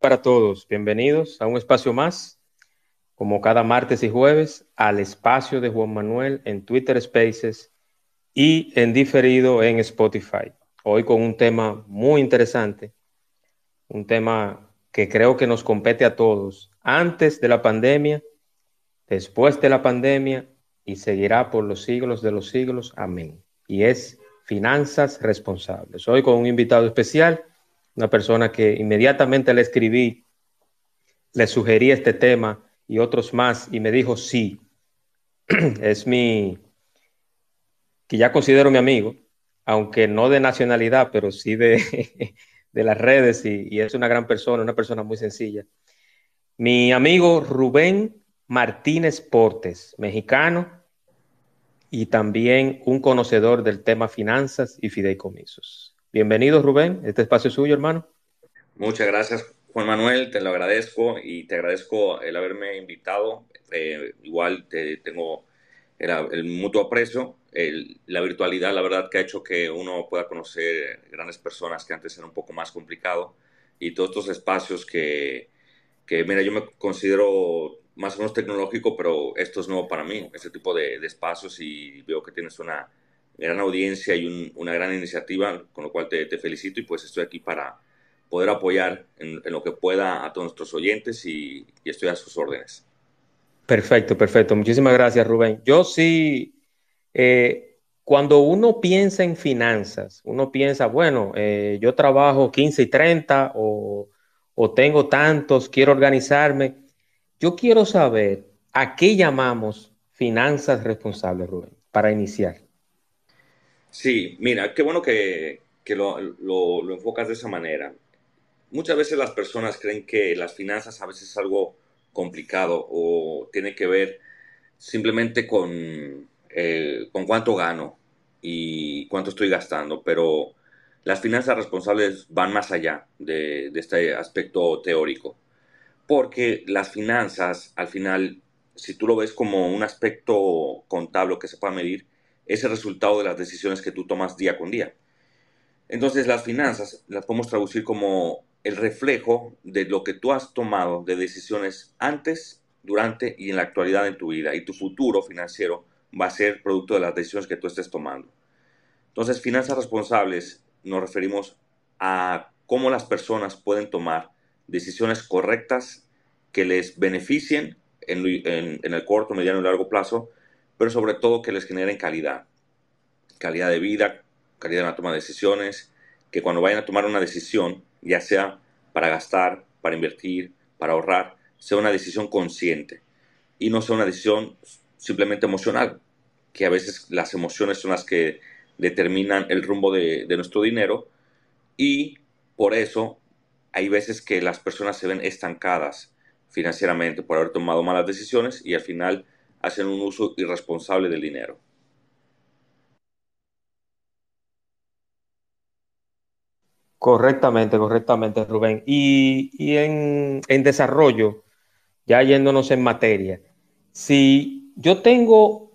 Para todos, bienvenidos a un espacio más, como cada martes y jueves, al espacio de Juan Manuel en Twitter Spaces y en diferido en Spotify. Hoy con un tema muy interesante, un tema que creo que nos compete a todos, antes de la pandemia, después de la pandemia y seguirá por los siglos de los siglos. Amén. Y es finanzas responsables. Hoy con un invitado especial, una persona que inmediatamente le escribí, le sugerí este tema y otros más y me dijo sí. es mi, que ya considero mi amigo, aunque no de nacionalidad, pero sí de, de las redes y, y, es una gran persona, una persona muy sencilla. Mi amigo Rubén Martínez Portes, mexicano y también un conocedor del tema finanzas y fideicomisos. Bienvenido Rubén, este espacio es suyo, hermano. Muchas gracias, Juan Manuel, te lo agradezco y te agradezco el haberme invitado. Eh, igual te tengo el, mutuo aprecio. La virtualidad, la verdad, que ha hecho que uno pueda conocer grandes personas que antes era un poco más complicado. Y todos estos espacios que, que, mira, yo me considero más o menos tecnológico, pero esto es nuevo para mí, este tipo de, de espacios. Y veo que tienes una gran audiencia y un, una gran iniciativa, con lo cual te, te, felicito y pues estoy aquí para poder apoyar en, en, lo que pueda a todos nuestros oyentes y, y estoy a sus órdenes. Perfecto, perfecto. Muchísimas gracias, Rubén. Yo sí eh, cuando uno piensa en finanzas, uno piensa, bueno, eh, yo trabajo 15 y 30 o, o tengo tantos, quiero organizarme. Yo quiero saber a qué llamamos finanzas responsables, Rubén, para iniciar. Sí, mira, qué bueno que, que lo, lo, enfocas de esa manera. Muchas veces las personas creen que las finanzas a veces es algo complicado o tiene que ver simplemente con eh, con cuánto gano y cuánto estoy gastando, pero las finanzas responsables van más allá de, de este aspecto teórico, porque las finanzas, al final, si tú lo ves como un aspecto contable que se pueda medir, es el resultado de las decisiones que tú tomas día con día. Entonces las finanzas las podemos traducir como el reflejo de lo que tú has tomado de decisiones antes, durante y en la actualidad en tu vida y tu futuro financiero va a ser producto de las decisiones que tú estés tomando. Entonces, finanzas responsables nos referimos a cómo las personas pueden tomar decisiones correctas que les beneficien en, en, en, el corto, mediano y largo plazo, pero sobre todo que les generen calidad. Calidad de vida, calidad en la toma de decisiones, que cuando vayan a tomar una decisión, ya sea para gastar, para invertir, para ahorrar, sea una decisión consciente y no sea una decisión simplemente emocional, que a veces las emociones son las que determinan el rumbo de, de nuestro dinero y por eso hay veces que las personas se ven estancadas financieramente por haber tomado malas decisiones y al final hacen un uso irresponsable del dinero. Correctamente, correctamente, Rubén. Y, y en, en, desarrollo, ya yéndonos en materia, si yo tengo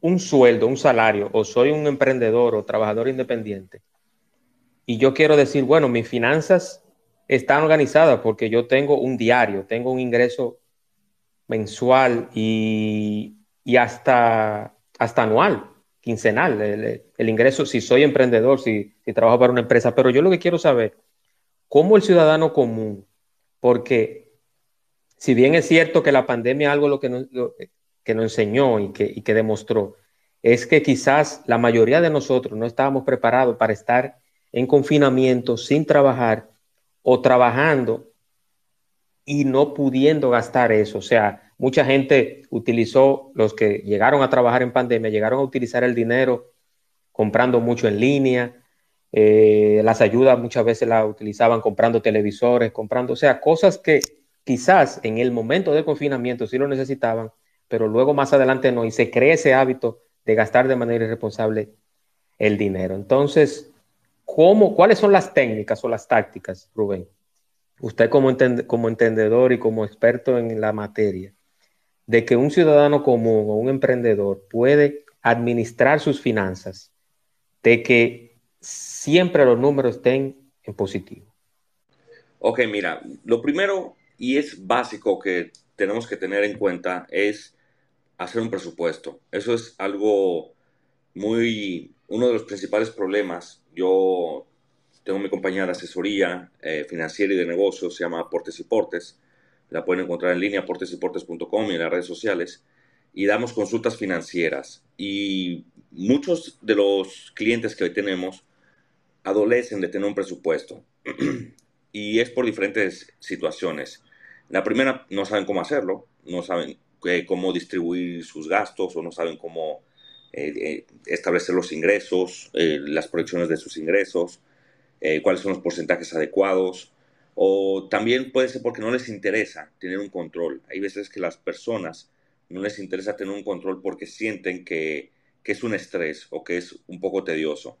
un sueldo, un salario, o soy un emprendedor o trabajador independiente, y yo quiero decir, bueno, mis finanzas están organizadas porque yo tengo un diario, tengo un ingreso mensual y, y hasta, hasta anual, quincenal, el, ingreso, si soy emprendedor, si, trabajo para una empresa, pero yo lo que quiero saber, ¿cómo el ciudadano común? Porque si bien es cierto que la pandemia algo lo que nos, que nos enseñó y que, y que demostró, es que quizás la mayoría de nosotros no estábamos preparados para estar en confinamiento sin trabajar o trabajando y no pudiendo gastar eso. O sea, mucha gente utilizó, los que llegaron a trabajar en pandemia, llegaron a utilizar el dinero comprando mucho en línea, Eh, las ayudas muchas veces las utilizaban comprando televisores, comprando, o sea, cosas que quizás en el momento de confinamiento sí lo necesitaban, pero luego más adelante no, y se crea ese hábito de gastar de manera irresponsable el dinero. Entonces, ¿cómo, ¿cuáles son las técnicas o las tácticas, Rubén? Usted como, como entendedor y como experto en la materia, de que un ciudadano común o un emprendedor puede administrar sus finanzas, de que siempre los números estén en positivo. Ok, mira, lo primero y es básico que tenemos que tener en cuenta es hacer un presupuesto. Eso es algo muy, uno de los principales problemas. Yo tengo mi compañía de asesoría eh, financiera y de negocios, se llama Aportes y Portes. La pueden encontrar en línea, aportesyportes.com y en las redes sociales. Y damos consultas financieras. Y muchos de los clientes que hoy tenemos adolecen de tener un presupuesto. y es por diferentes situaciones. La primera, no saben cómo hacerlo, no saben eh, cómo distribuir sus gastos o no saben cómo eh, eh, establecer los ingresos, las proyecciones de sus ingresos, cuáles son los porcentajes adecuados. O también puede ser porque no les interesa tener un control. Hay veces que las personas no les interesa tener un control porque sienten que, que es un estrés o que es un poco tedioso.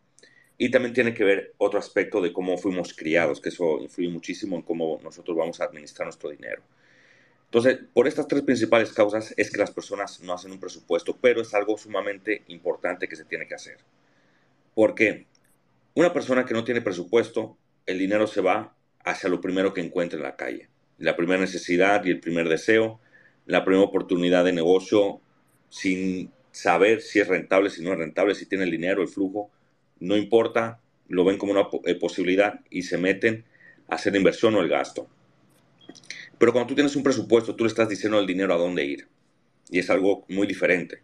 Y también tiene que ver otro aspecto de cómo fuimos criados, que eso influye muchísimo en cómo nosotros vamos a administrar nuestro dinero. Entonces, por estas tres principales causas es que las personas no hacen un presupuesto, pero es algo sumamente importante que se tiene que hacer. Porque una persona que no tiene presupuesto, el dinero se va hacia lo primero que encuentre en la calle. La primera necesidad y el primer deseo, la primera oportunidad de negocio, sin saber si es rentable, si no es rentable, si tiene el dinero, el flujo, no importa, lo ven como una eh, posibilidad y se meten a hacer la inversión o el gasto. Pero cuando tú tienes un presupuesto, tú le estás diciendo al dinero a dónde ir. Y es algo muy diferente.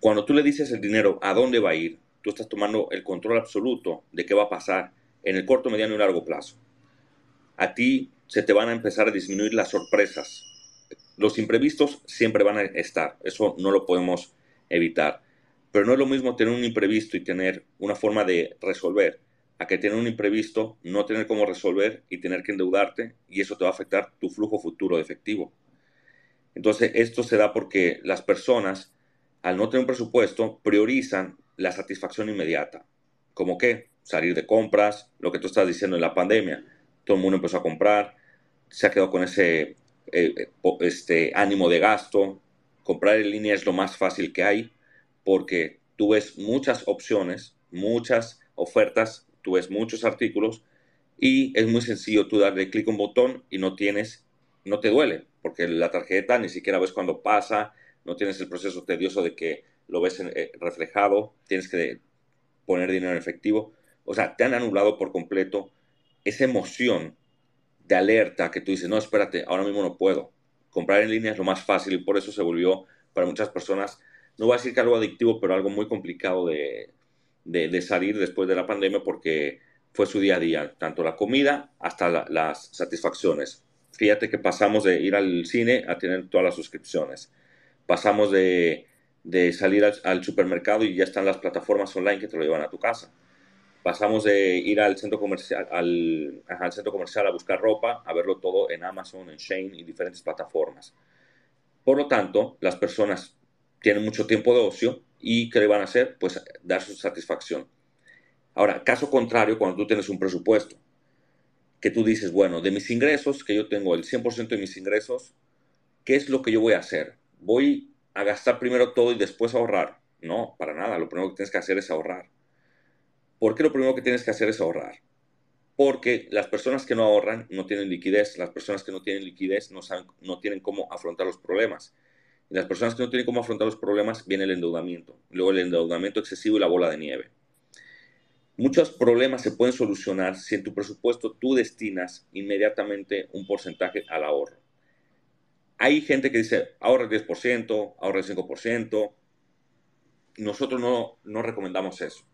Cuando tú le dices el dinero a dónde va a ir, tú estás tomando el control absoluto de qué va a pasar en el corto, mediano y largo plazo. A ti se te van a empezar a disminuir las sorpresas. Los imprevistos siempre van a estar, eso no lo podemos evitar. Pero no es lo mismo tener un imprevisto y tener una forma de resolver, a que tener un imprevisto, no tener cómo resolver y tener que endeudarte y eso te va a afectar tu flujo futuro de efectivo. Entonces, esto se da porque las personas, al no tener un presupuesto, priorizan la satisfacción inmediata. ¿Como qué? Salir de compras, lo que tú estás diciendo en la pandemia. Todo el mundo empezó a comprar, se ha quedado con ese eh, eh, este, ánimo de gasto. Comprar en línea es lo más fácil que hay porque tú ves muchas opciones, muchas ofertas, tú ves muchos artículos y es muy sencillo tú darle clic a un botón y no tienes, no te duele, porque la tarjeta ni siquiera ves cuando pasa, no tienes el proceso tedioso de que lo ves eh, reflejado, tienes que poner dinero en efectivo. O sea, te han anulado por completo esa emoción de alerta que tú dices, no, espérate, ahora mismo no puedo. Comprar en línea es lo más fácil y por eso se volvió para muchas personas no voy a decir que algo adictivo, pero algo muy complicado de, salir después de la pandemia porque fue su día a día, tanto la comida hasta las satisfacciones. Fíjate que pasamos de ir al cine a tener todas las suscripciones. Pasamos de, salir al, supermercado y ya están las plataformas online que te lo llevan a tu casa. Pasamos de ir al centro comercial, al, al centro comercial a buscar ropa, a verlo todo en Amazon, en Shane y diferentes plataformas. Por lo tanto, las personas tienen mucho tiempo de ocio y ¿qué le van a hacer? Pues dar su satisfacción. Ahora, caso contrario, cuando tú tienes un presupuesto, que tú dices, bueno, de mis ingresos, que yo tengo el 100% de mis ingresos, ¿qué es lo que yo voy a hacer? ¿Voy a gastar primero todo y después ahorrar? No, para nada. Lo primero que tienes que hacer es ahorrar. ¿Por qué lo primero que tienes que hacer es ahorrar? Porque las personas que no ahorran no tienen liquidez. Las personas que no tienen liquidez no, no tienen cómo afrontar los problemas las personas que no tienen cómo afrontar los problemas, viene el endeudamiento. Luego el endeudamiento excesivo y la bola de nieve. Muchos problemas se pueden solucionar si en tu presupuesto tú destinas inmediatamente un porcentaje al ahorro. Hay gente que dice, ahorra el 10%, ahorra el 5%. Nosotros no, recomendamos eso.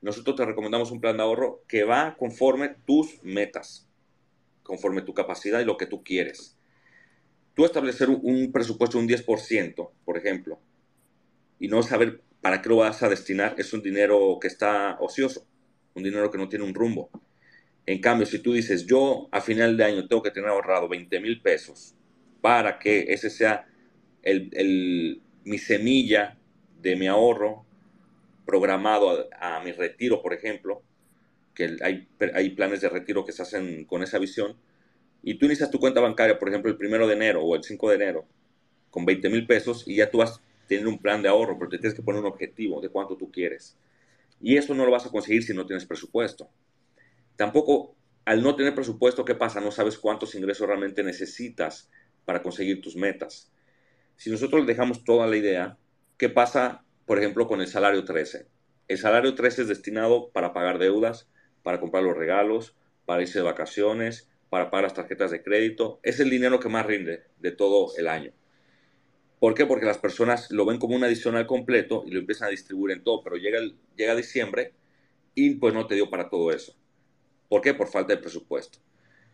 Nosotros te recomendamos un plan de ahorro que va conforme tus metas, conforme tu capacidad y lo que tú quieres tú establecer un presupuesto de un 10%, por ejemplo, y no saber para qué lo vas a destinar, es un dinero que está ocioso. un dinero que no tiene un rumbo. En cambio, si tú dices, yo a final de año tengo que tener ahorrado 20 mil pesos para que ese sea el, mi semilla de mi ahorro programado a, mi retiro, por ejemplo, que hay, hay, planes de retiro que se hacen con esa visión, y tú inicias tu cuenta bancaria, por ejemplo, el primero de enero o el 5 de enero, con 20 mil pesos, y ya tú vas a tener un plan de ahorro, pero te tienes que poner un objetivo de cuánto tú quieres. Y eso no lo vas a conseguir si no tienes presupuesto. Tampoco, al no tener presupuesto, ¿qué pasa? No sabes cuántos ingresos realmente necesitas para conseguir tus metas. Si nosotros dejamos toda la idea, ¿qué pasa, por ejemplo, con el salario 13? El salario 13 es destinado para pagar deudas, para comprar los regalos, para irse de vacaciones, para pagar las tarjetas de crédito. Es el dinero que más rinde de todo el año. ¿Por qué? Porque las personas lo ven como un adicional completo y lo empiezan a distribuir en todo, pero llega, llega diciembre y pues no te dio para todo eso. ¿Por qué? Por falta de presupuesto.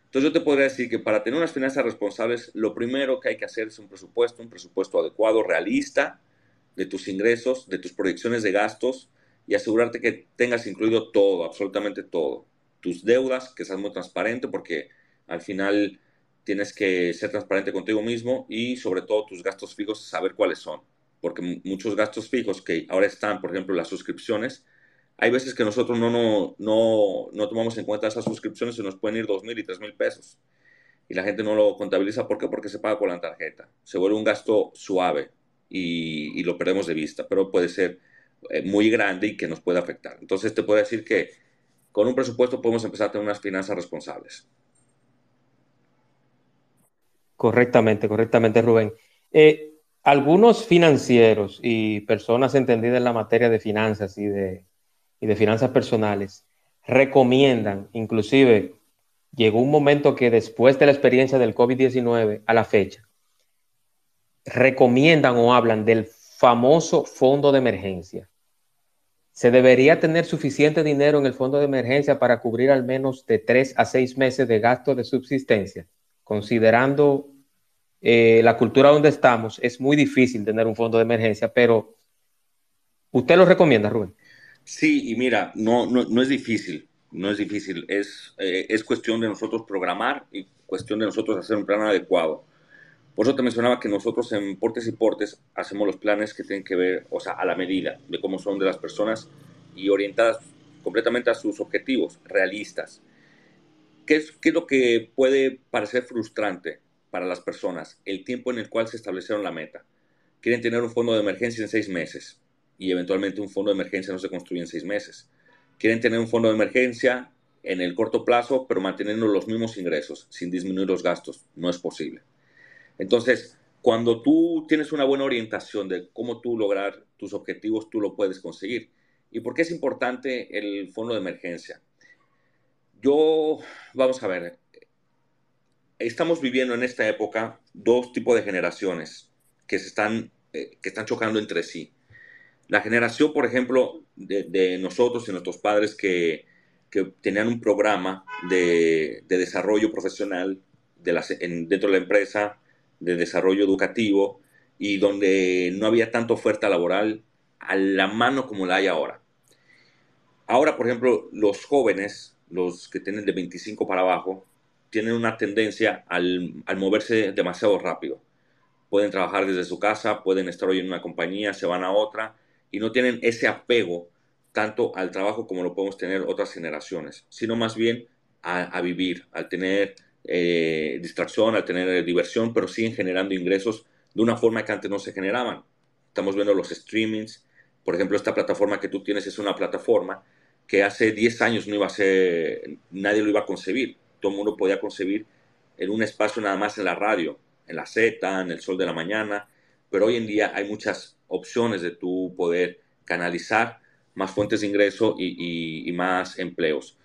Entonces yo te podría decir que para tener unas finanzas responsables, lo primero que hay que hacer es un presupuesto, un presupuesto adecuado, realista, de tus ingresos, de tus proyecciones de gastos y asegurarte que tengas incluido todo, absolutamente todo. Tus deudas, que seas muy transparente porque al final tienes que ser transparente contigo mismo y sobre todo tus gastos fijos, saber cuáles son. Porque muchos gastos fijos que ahora están, por ejemplo, las suscripciones, hay veces que nosotros no, no, no, no tomamos en cuenta esas suscripciones y nos pueden ir dos mil y tres mil pesos. Y la gente no lo contabiliza. ¿Por qué? Porque se paga con la tarjeta. Se vuelve un gasto suave y, y lo perdemos de vista, pero puede ser eh, muy grande y que nos puede afectar. Entonces te puedo decir que con un presupuesto podemos empezar a tener unas finanzas responsables. Correctamente, correctamente, Rubén. Eh, algunos financieros y personas entendidas en la materia de finanzas y de y de finanzas personales recomiendan, inclusive llegó un momento que después de la experiencia del COVID-19 a la fecha, recomiendan o hablan del famoso fondo de emergencia. Se debería tener suficiente dinero en el fondo de emergencia para cubrir al menos de tres a seis meses de gasto de subsistencia. Considerando eh, la cultura donde estamos, es muy difícil tener un fondo de emergencia, pero ¿usted lo recomienda, Rubén? Sí, y mira, no, no, es difícil, no es difícil, es, eh, es cuestión de nosotros programar y cuestión de nosotros hacer un plan adecuado. Por eso te mencionaba que nosotros en Portes y Portes hacemos los planes que tienen que ver, o sea, a la medida de cómo son de las personas y orientadas completamente a sus objetivos, realistas. ¿Qué es, ¿Qué es lo que puede parecer frustrante para las personas? El tiempo en el cual se establecieron la meta. Quieren tener un fondo de emergencia en seis meses y eventualmente un fondo de emergencia no se construye en seis meses. Quieren tener un fondo de emergencia en el corto plazo, pero manteniendo los mismos ingresos, sin disminuir los gastos. No es posible. Entonces, cuando tú tienes una buena orientación de cómo tú lograr tus objetivos, tú lo puedes conseguir. ¿Y por qué es importante el fondo de emergencia? Yo, vamos a ver, estamos viviendo en esta época dos tipos de generaciones que se están, eh, que están chocando entre sí. La generación, por ejemplo, de, nosotros y nuestros padres que, tenían un programa de, desarrollo profesional dentro de la empresa, de desarrollo educativo, y donde no había tanta oferta laboral a la mano como la hay ahora. Ahora, por ejemplo, los jóvenes, los que tienen de 25 para abajo, tienen una tendencia al, al moverse demasiado rápido. Pueden trabajar desde su casa, pueden estar hoy en una compañía, se van a otra, y no tienen ese apego tanto al trabajo como lo podemos tener otras generaciones, sino más bien a, vivir, al tener eh, distracción, al tener eh, diversión, pero siguen generando ingresos de una forma que antes no se generaban. Estamos viendo los streamings, por ejemplo, esta plataforma que tú tienes es una plataforma que hace 10 años no iba a ser, nadie lo iba a concebir, todo el mundo podía concebir en un espacio nada más en la radio, en la Z, en el sol de la mañana, pero hoy en día hay muchas opciones de tu poder canalizar más fuentes de ingreso y, más empleos.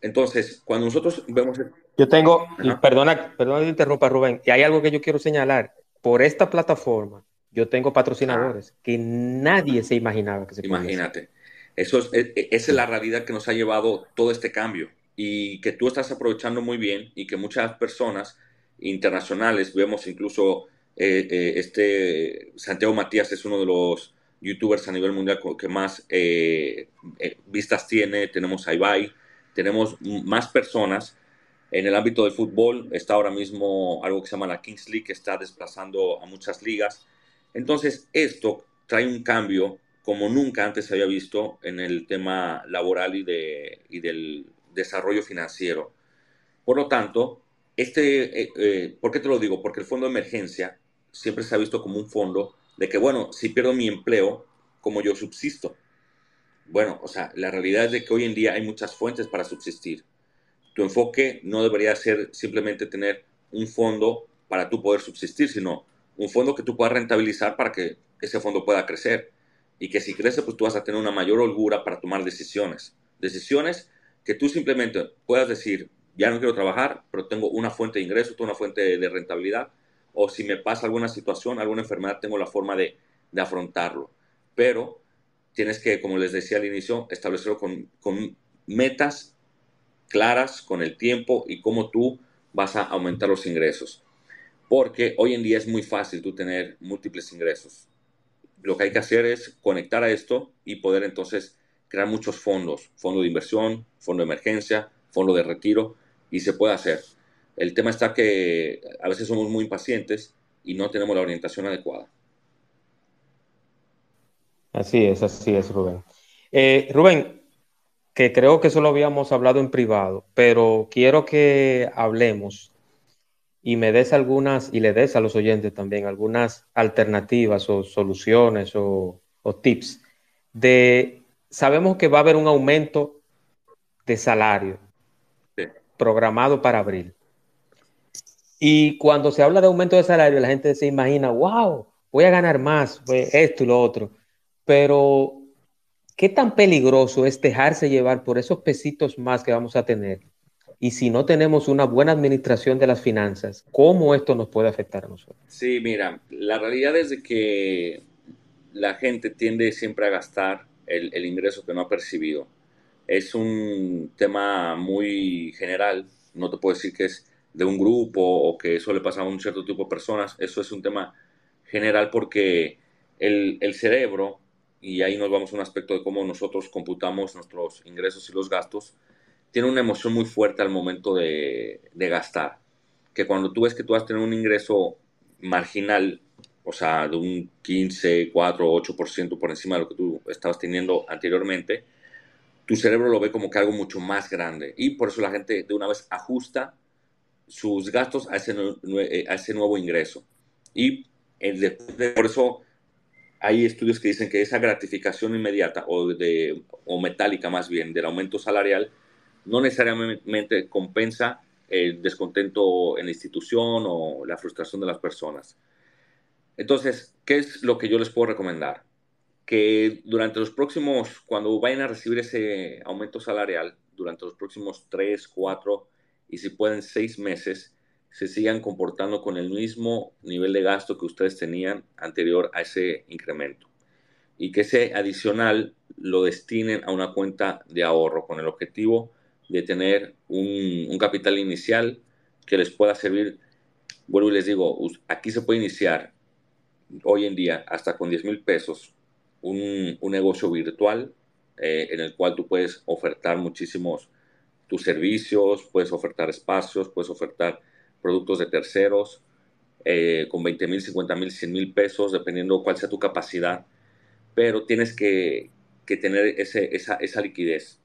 Entonces, cuando nosotros vemos... Yo tengo, perdona, perdona que interrumpa Rubén, y hay algo que yo quiero señalar. Por esta plataforma, yo tengo patrocinadores que nadie se imaginaba que se Imagínate. Eso es, e, e, esa es la realidad que nos ha llevado todo este cambio y que tú estás aprovechando muy bien y que muchas personas internacionales, vemos incluso eh, eh, este Santiago Matías es uno de los youtubers a nivel mundial que más eh, vistas tiene, tenemos a Ibai, tenemos más personas. En el ámbito del fútbol está ahora mismo algo que se llama la Kings League, que está desplazando a muchas ligas. Entonces, esto trae un cambio como nunca antes se había visto en el tema laboral y, de, y del desarrollo financiero. Por lo tanto, este, ¿por qué te lo digo? Porque el fondo de emergencia siempre se ha visto como un fondo de que, bueno, si pierdo mi empleo, ¿cómo yo subsisto? Bueno, o sea, la realidad es de que hoy en día hay muchas fuentes para subsistir. Tu enfoque no debería ser simplemente tener un fondo para tú poder subsistir, sino un fondo que tú puedas rentabilizar para que ese fondo pueda crecer. Y que si crece, pues tú vas a tener una mayor holgura para tomar decisiones. Decisiones que tú simplemente puedas decir, ya no quiero trabajar, pero tengo una fuente de ingreso, tengo una fuente de rentabilidad o si me pasa alguna situación, alguna enfermedad, tengo la forma de, afrontarlo. Pero tienes que, como les decía al inicio, establecerlo con, con metas claras, con el tiempo y cómo tú vas a aumentar los ingresos. Porque hoy en día es muy fácil tú tener múltiples ingresos. Lo que hay que hacer es conectar a esto y poder entonces crear muchos fondos, fondo de inversión, fondo de emergencia, fondo de retiro, y se puede hacer. El tema está que a veces somos muy impacientes y no tenemos la orientación adecuada. Así es, así es, Rubén. Eh, Rubén, que creo que eso lo habíamos hablado en privado, pero quiero que hablemos y me des algunas, y le des a los oyentes también algunas alternativas o soluciones o, o tips de, sabemos que va a haber un aumento de salario programado para abril. Y cuando se habla de aumento de salario, la gente se imagina, wow, voy a ganar más, pues, esto y lo otro. Pero, ¿qué tan peligroso es dejarse llevar por esos pesitos más que vamos a tener? Y si no tenemos una buena administración de las finanzas, ¿cómo esto nos puede afectar a nosotros? Sí, mira, la realidad es de que la gente tiende siempre a gastar el, el ingreso que no ha percibido. Es un tema muy general, no te puedo decir que es de un grupo o que eso le pasa a un cierto tipo de personas, eso es un tema general porque el, cerebro, y ahí nos vamos a un aspecto de cómo nosotros computamos nuestros ingresos y los gastos, tiene una emoción muy fuerte al momento de, gastar. Que cuando tú ves que tú vas a tener un ingreso marginal, o sea, de un 15, 4, 8% por encima de lo que tú estabas teniendo anteriormente, tu cerebro lo ve como que algo mucho más grande. Y por eso la gente de una vez ajusta sus gastos a ese, eh, a ese nuevo ingreso. Y por eso hay estudios que dicen que esa gratificación inmediata o, de, o metálica más bien del aumento salarial no necesariamente compensa el descontento en la institución o la frustración de las personas. Entonces, ¿qué es lo que yo les puedo recomendar? Que durante los próximos, cuando vayan a recibir ese aumento salarial, durante los próximos 3, 4, y si pueden seis meses se sigan comportando con el mismo nivel de gasto que ustedes tenían anterior a ese incremento y que ese adicional lo destinen a una cuenta de ahorro con el objetivo de tener un, capital inicial que les pueda servir. Vuelvo y les digo, aquí se puede iniciar hoy en día hasta con 10 mil pesos un, negocio virtual eh, en el cual tú puedes ofertar muchísimos tus servicios, puedes ofertar espacios, puedes ofertar productos de terceros eh, con 20 mil, 50 mil, 100 mil pesos, dependiendo cuál sea tu capacidad, pero tienes que, tener ese, esa, esa, liquidez.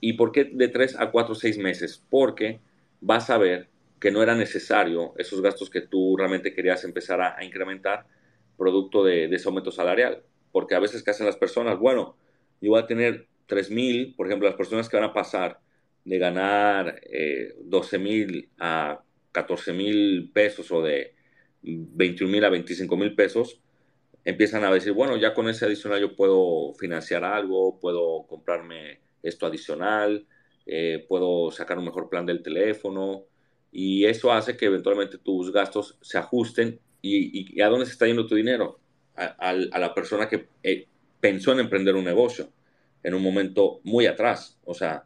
¿Y por qué de 3 a 4 o 6 meses? Porque vas a ver que no era necesario esos gastos que tú realmente querías empezar a, incrementar producto de, de, ese aumento salarial. Porque a veces, ¿qué hacen las personas? Bueno, yo voy a tener 3 mil, por ejemplo, las personas que van a pasar de ganar eh, 12 mil a 14 mil pesos o de 21 mil a 25 mil pesos, empiezan a decir, bueno, ya con ese adicional yo puedo financiar algo, puedo comprarme esto adicional, eh, puedo sacar un mejor plan del teléfono y eso hace que eventualmente tus gastos se ajusten. Y, a dónde se está yendo tu dinero, a, la persona que eh, pensó en emprender un negocio en un momento muy atrás, o sea,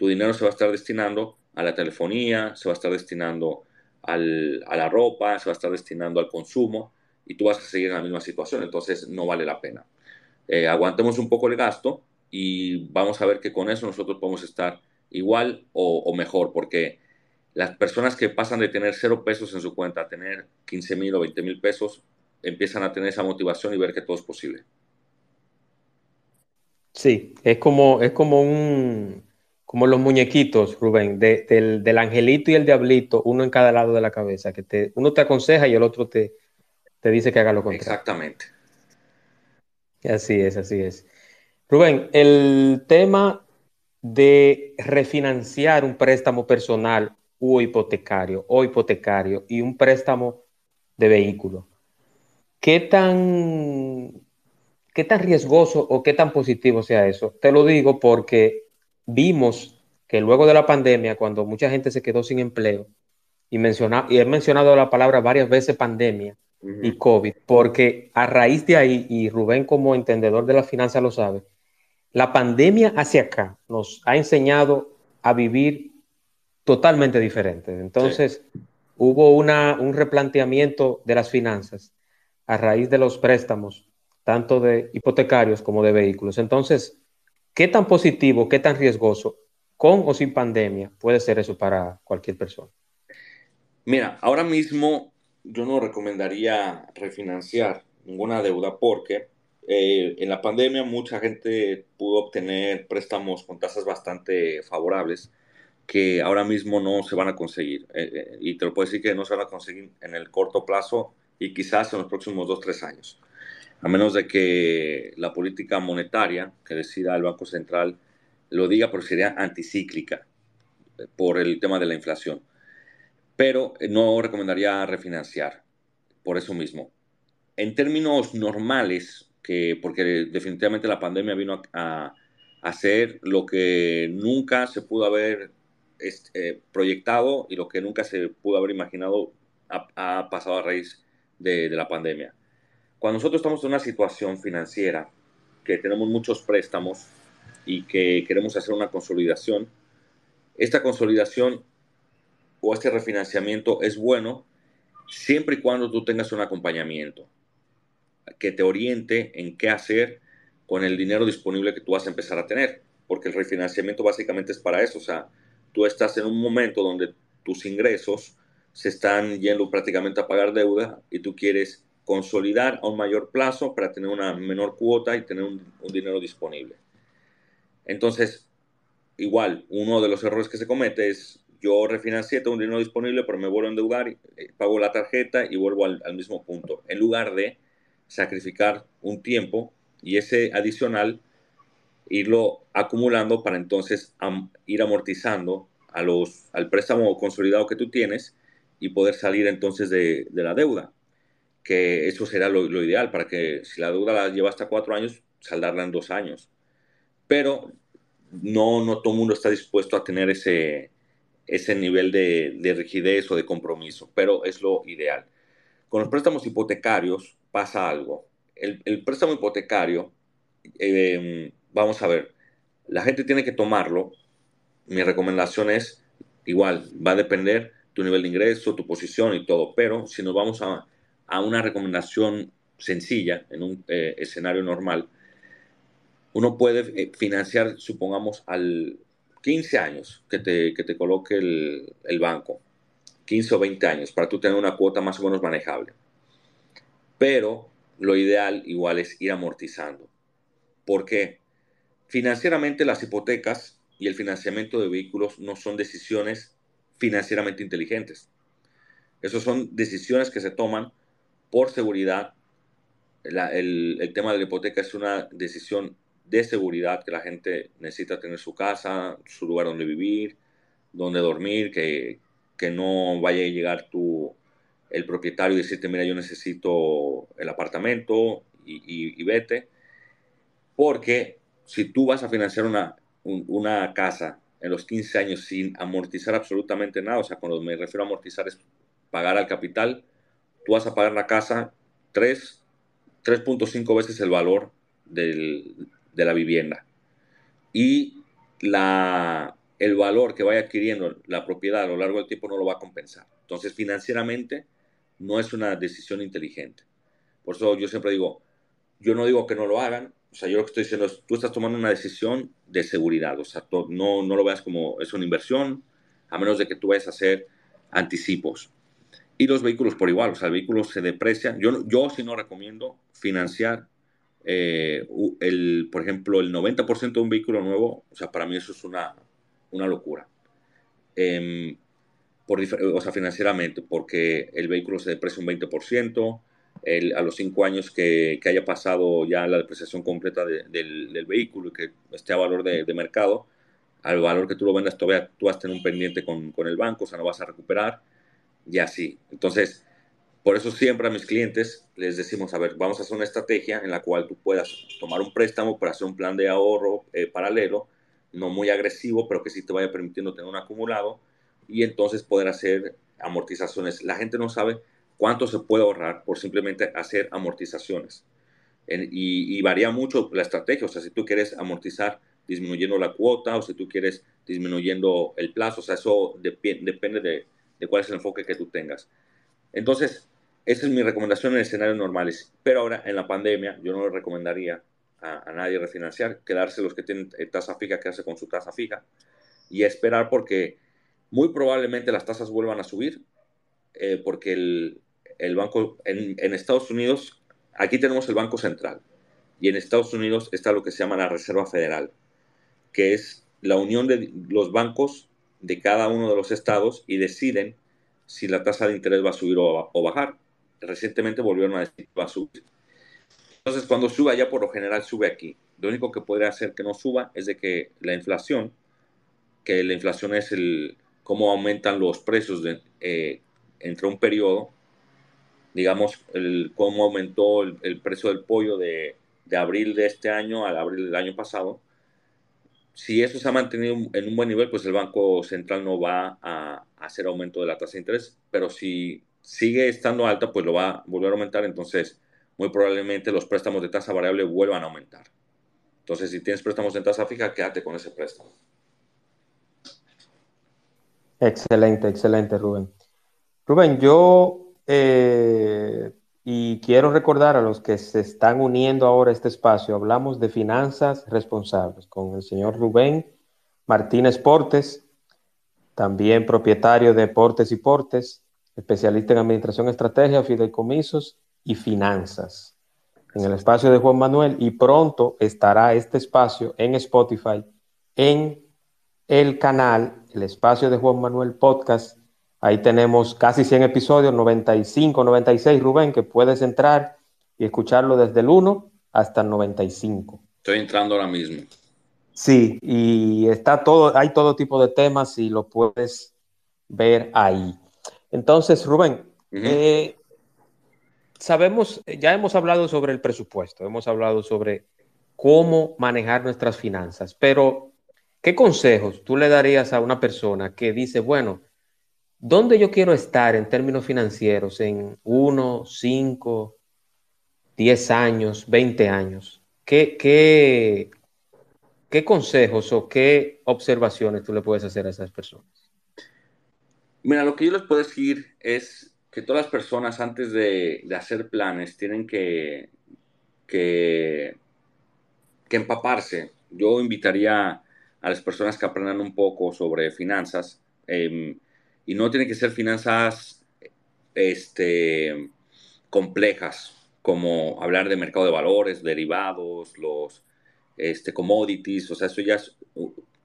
tu dinero se va a estar destinando a la telefonía, se va a estar destinando a la ropa, se va a estar destinando al consumo y tú vas a seguir en la misma situación, entonces no vale la pena. eh, aguantemos un poco el gasto y vamos a ver que con eso nosotros podemos estar igual o, mejor, porque las personas que pasan de tener cero pesos en su cuenta a tener 15 mil o 20 mil pesos, empiezan a tener esa motivación y ver que todo es posible. Sí, es como, es como un, como los muñequitos, Rubén, del, del, angelito y el diablito, uno en cada lado de la cabeza, que te, uno te aconseja y el otro te, te dice que haga lo contrario. Exactamente. Así es, así es. Rubén, el tema de refinanciar un préstamo personal o hipotecario o hipotecario y un préstamo de vehículo. ¿Qué tan, ¿Qué tan riesgoso o qué tan positivo sea eso? Te lo digo porque vimos que luego de la pandemia, cuando mucha gente se quedó sin empleo, y, menciona, y he mencionado la palabra varias veces pandemia y COVID, porque a raíz de ahí, y Rubén como entendedor de la finanza lo sabe, la pandemia hacia acá nos ha enseñado a vivir totalmente diferente. Entonces, hubo una, un replanteamiento de las finanzas a raíz de los préstamos, tanto de hipotecarios como de vehículos. Entonces, ¿qué tan positivo, qué tan riesgoso, con o sin pandemia, puede ser eso para cualquier persona? Mira, ahora mismo yo no recomendaría refinanciar ninguna deuda porque eh, en la pandemia mucha gente pudo obtener préstamos con tasas bastante favorables que ahora mismo no se van a conseguir. Eh, eh, y te lo puedo decir que no se van a conseguir en el corto plazo y quizás en los próximos dos, tres años. A menos de que la política monetaria que decida el Banco Central lo diga, pero sería anticíclica por el tema de la inflación. Pero no recomendaría refinanciar por eso mismo. En términos normales, que, porque definitivamente la pandemia vino a, hacer lo que nunca se pudo haber eh, proyectado y lo que nunca se pudo haber imaginado ha, pasado a raíz de, la pandemia. Cuando nosotros estamos en una situación financiera, que tenemos muchos préstamos y que queremos hacer una consolidación, esta consolidación o este refinanciamiento es bueno siempre y cuando tú tengas un acompañamiento que te oriente en qué hacer con el dinero disponible que tú vas a empezar a tener, porque el refinanciamiento básicamente es para eso, o sea, tú estás en un momento donde tus ingresos se están yendo prácticamente a pagar deuda y tú quieres consolidar a un mayor plazo para tener una menor cuota y tener un, dinero disponible. Entonces, igual, uno de los errores que se comete es yo refinancié, tengo un dinero disponible, pero me vuelvo a endeudar, eh, pago la tarjeta y vuelvo al, al mismo punto, en lugar de sacrificar un tiempo y ese adicional irlo acumulando para entonces ir amortizando a los, al préstamo consolidado que tú tienes y poder salir entonces de, la deuda, que eso será lo, ideal para que si la deuda la lleva hasta cuatro años, saldarla en dos años. Pero no, no todo el mundo está dispuesto a tener ese, ese nivel de, de rigidez o de compromiso, pero es lo ideal. Con los préstamos hipotecarios, pasa algo. El, préstamo hipotecario, em, vamos a ver, la gente tiene que tomarlo. Mi recomendación es, igual, va a depender tu nivel de ingreso, tu posición y todo, pero si nos vamos a, una recomendación sencilla, en un eh, escenario normal, uno puede eh, financiar, supongamos, al 15 años que te, que te coloque el, el, banco, 15 o 20 años, para tú tener una cuota más o menos manejable pero lo ideal igual es ir amortizando. ¿Por qué? Financieramente las hipotecas y el financiamiento de vehículos no son decisiones financieramente inteligentes. Esas son decisiones que se toman por seguridad. el, el, tema de la hipoteca es una decisión de seguridad que la gente necesita tener su casa, su lugar donde vivir, donde dormir, que, que no vaya a llegar tu, el propietario y decirte, mira, yo necesito el apartamento y, vete. Porque si tú vas a financiar una, una casa en los 15 años sin amortizar absolutamente nada, o sea, cuando me refiero a amortizar es pagar al capital, tú vas a pagar la casa 3, 3.5 veces el valor de la vivienda. Y la, el valor que vaya adquiriendo la propiedad a lo largo del tiempo no lo va a compensar. Entonces, financieramente, no es una decisión inteligente. Por eso yo siempre digo, yo no digo que no lo hagan, O sea, yo lo que estoy diciendo es, tú estás tomando una decisión de seguridad, o sea, no, no lo veas como es una inversión, a menos de que tú vayas a hacer anticipos. Y los vehículos por igual, o sea, el vehículo se deprecia. Yo, yo sí no recomiendo financiar, eh, el, por ejemplo, el 90% de un vehículo nuevo, o sea, para mí eso es una, una locura. Em, por, o sea, financieramente, porque el vehículo se deprecia un 20%, el, a los 5 años que, que, haya pasado ya la depreciación completa del, del, vehículo y que esté a valor de, de, mercado, al valor que tú lo vendas todavía tú vas a tener un pendiente con, con el banco, o sea, no vas a recuperar y así. Entonces, por eso siempre a mis clientes les decimos, a ver, vamos a hacer una estrategia en la cual tú puedas tomar un préstamo para hacer un plan de ahorro eh, paralelo, no muy agresivo, pero que sí te vaya permitiendo tener un acumulado y entonces poder hacer amortizaciones. La gente no sabe cuánto se puede ahorrar por simplemente hacer amortizaciones. y, y, varía mucho la estrategia, o sea, si tú quieres amortizar disminuyendo la cuota o si tú quieres disminuyendo el plazo, o sea, eso depende de, de cuál es el enfoque que tú tengas. Entonces, esa es mi recomendación en escenarios normales. Pero ahora, en la pandemia, yo no le recomendaría a, nadie refinanciar, quedarse los que tienen eh, tasa fija, quedarse con su tasa fija y esperar porque muy probablemente las tasas vuelvan a subir, eh, porque el, el banco en, en, Estados Unidos, aquí tenemos el Banco Central, y en Estados Unidos está lo que se llama la Reserva Federal, que es la unión de los bancos de cada uno de los estados y deciden si la tasa de interés va a subir o, bajar. Recientemente volvieron a decir que va a subir. Entonces, cuando sube allá, por lo general sube aquí. Lo único que podría hacer que no suba es de que la inflación, que la inflación es el cómo aumentan los precios de, eh, entre un periodo, digamos, el, cómo aumentó el, el precio del pollo de, de abril de este año al abril del año pasado, si eso se ha mantenido en un buen nivel, pues el Banco Central no va a hacer aumento de la tasa de interés, pero si sigue estando alta, pues lo va a volver a aumentar, entonces muy probablemente los préstamos de tasa variable vuelvan a aumentar. Entonces, si tienes préstamos en tasa fija, quédate con ese préstamo. Excelente, excelente, Rubén. Rubén, yo eh, y quiero recordar a los que se están uniendo ahora a este espacio, hablamos de finanzas responsables con el señor Rubén Martínez Portes, también propietario de Portes y Portes, especialista en administración, estrategia, fideicomisos y finanzas. En el espacio de Juan Manuel y pronto estará este espacio en Spotify, en el canal, el espacio de Juan Manuel Podcast Ahí tenemos casi 100 episodios, 95, 96, Rubén, que puedes entrar y escucharlo desde el 1 hasta el 95. Estoy entrando ahora mismo. Sí, y está todo, hay todo tipo de temas y lo puedes ver ahí. Entonces, Rubén, eh, sabemos, ya hemos hablado sobre el presupuesto, hemos hablado sobre cómo manejar nuestras finanzas, pero ¿qué consejos tú le darías a una persona que dice, bueno, ¿Dónde yo quiero estar en términos financieros en 1, 5, 10 años, 20 años? ¿Qué, qué, consejos o qué observaciones tú le puedes hacer a esas personas? Mira, lo que yo les puedo decir es que todas las personas antes de, hacer planes tienen que, que, empaparse. Yo invitaría a las personas que aprendan un poco sobre finanzas. Eh, y no tienen que ser finanzas este, complejas, como hablar de mercado de valores, derivados, los este, commodities, o sea, eso ya es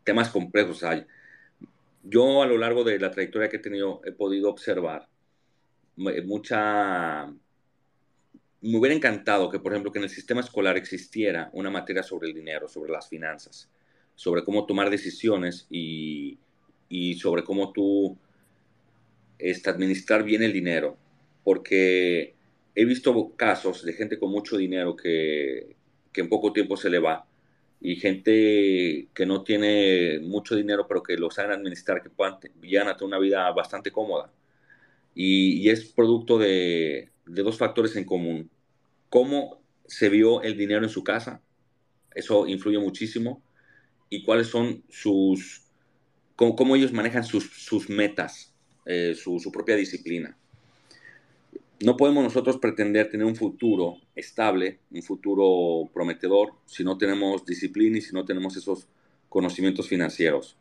temas complejos. yo a lo largo de la trayectoria que he tenido he podido observar mucha... Me hubiera encantado que, por ejemplo, que en el sistema escolar existiera una materia sobre el dinero, sobre las finanzas, sobre cómo tomar decisiones y, y sobre cómo tú este, administrar bien el dinero, porque he visto casos de gente con mucho dinero que, que en poco tiempo se le va y gente que no tiene mucho dinero pero que lo saben administrar, que puedan, llegan a tener una vida bastante cómoda. Y, y es producto de, de, dos factores en común. Cómo se vio el dinero en su casa, eso influye muchísimo, y cuáles son sus, cómo, cómo ellos manejan sus, sus metas eh, su, propia disciplina. no podemos nosotros pretender tener un futuro estable, un futuro prometedor, si no tenemos disciplina y si no tenemos esos conocimientos financieros.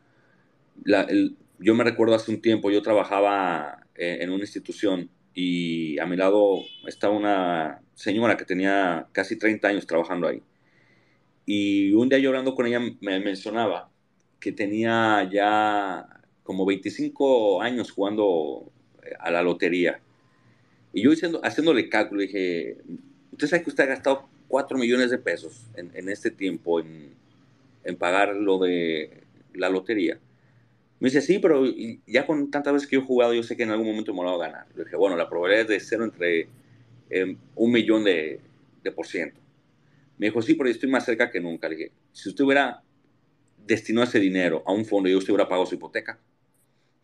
yo me recuerdo hace un tiempo, yo trabajaba en, en una institución y a mi lado estaba una señora que tenía casi 30 años trabajando ahí. Y un día yo hablando con ella me mencionaba que tenía ya como 25 años jugando eh, a la lotería. Y yo diciendo, haciéndole cálculo, dije, usted sabe que usted ha gastado 4 millones de pesos en, en este tiempo en, en, pagar lo de la lotería. Me dice, sí, pero ya con tantas veces que yo he jugado, yo sé que en algún momento me lo voy a ganar. Le dije, bueno, la probabilidad es de cero entre em, un millón de, de por ciento. Me dijo, sí, pero yo estoy más cerca que nunca. Le dije, si usted hubiera destinado ese dinero a un fondo y usted hubiera pagado su hipoteca,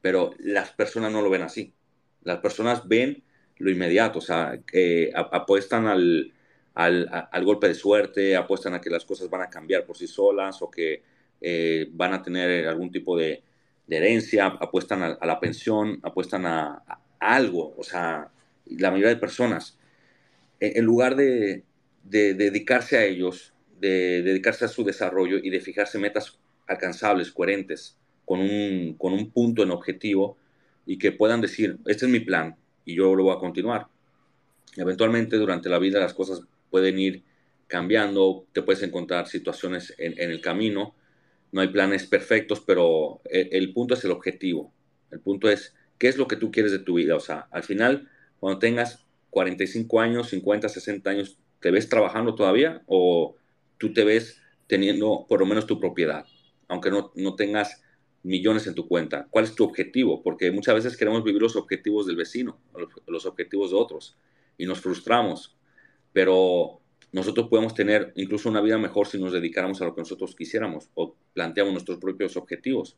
pero las personas no lo ven así. Las personas ven lo inmediato, o sea, apuestan al, al, al, golpe de suerte, apuestan a que las cosas van a cambiar por sí solas o que eh, van a tener algún tipo de, de herencia, apuestan a, la pensión, apuestan a, a, algo, o sea, la mayoría de personas, en lugar de, de, dedicarse a ellos, de dedicarse a su desarrollo y de fijarse metas alcanzables, coherentes, con un, con un punto en objetivo y que puedan decir, este es mi plan y yo lo voy a continuar. Eventualmente durante la vida las cosas pueden ir cambiando, te puedes encontrar situaciones en, en el camino, no hay planes perfectos, pero el, el, punto es el objetivo, el punto es qué es lo que tú quieres de tu vida, o sea, al final, cuando tengas 45 años, 50, 60 años, ¿te ves trabajando todavía o tú te ves teniendo por lo menos tu propiedad, aunque no, no tengas millones en tu cuenta? ¿Cuál es tu objetivo? Porque muchas veces queremos vivir los objetivos del vecino, los objetivos de otros, y nos frustramos, pero nosotros podemos tener incluso una vida mejor si nos dedicáramos a lo que nosotros quisiéramos o planteamos nuestros propios objetivos.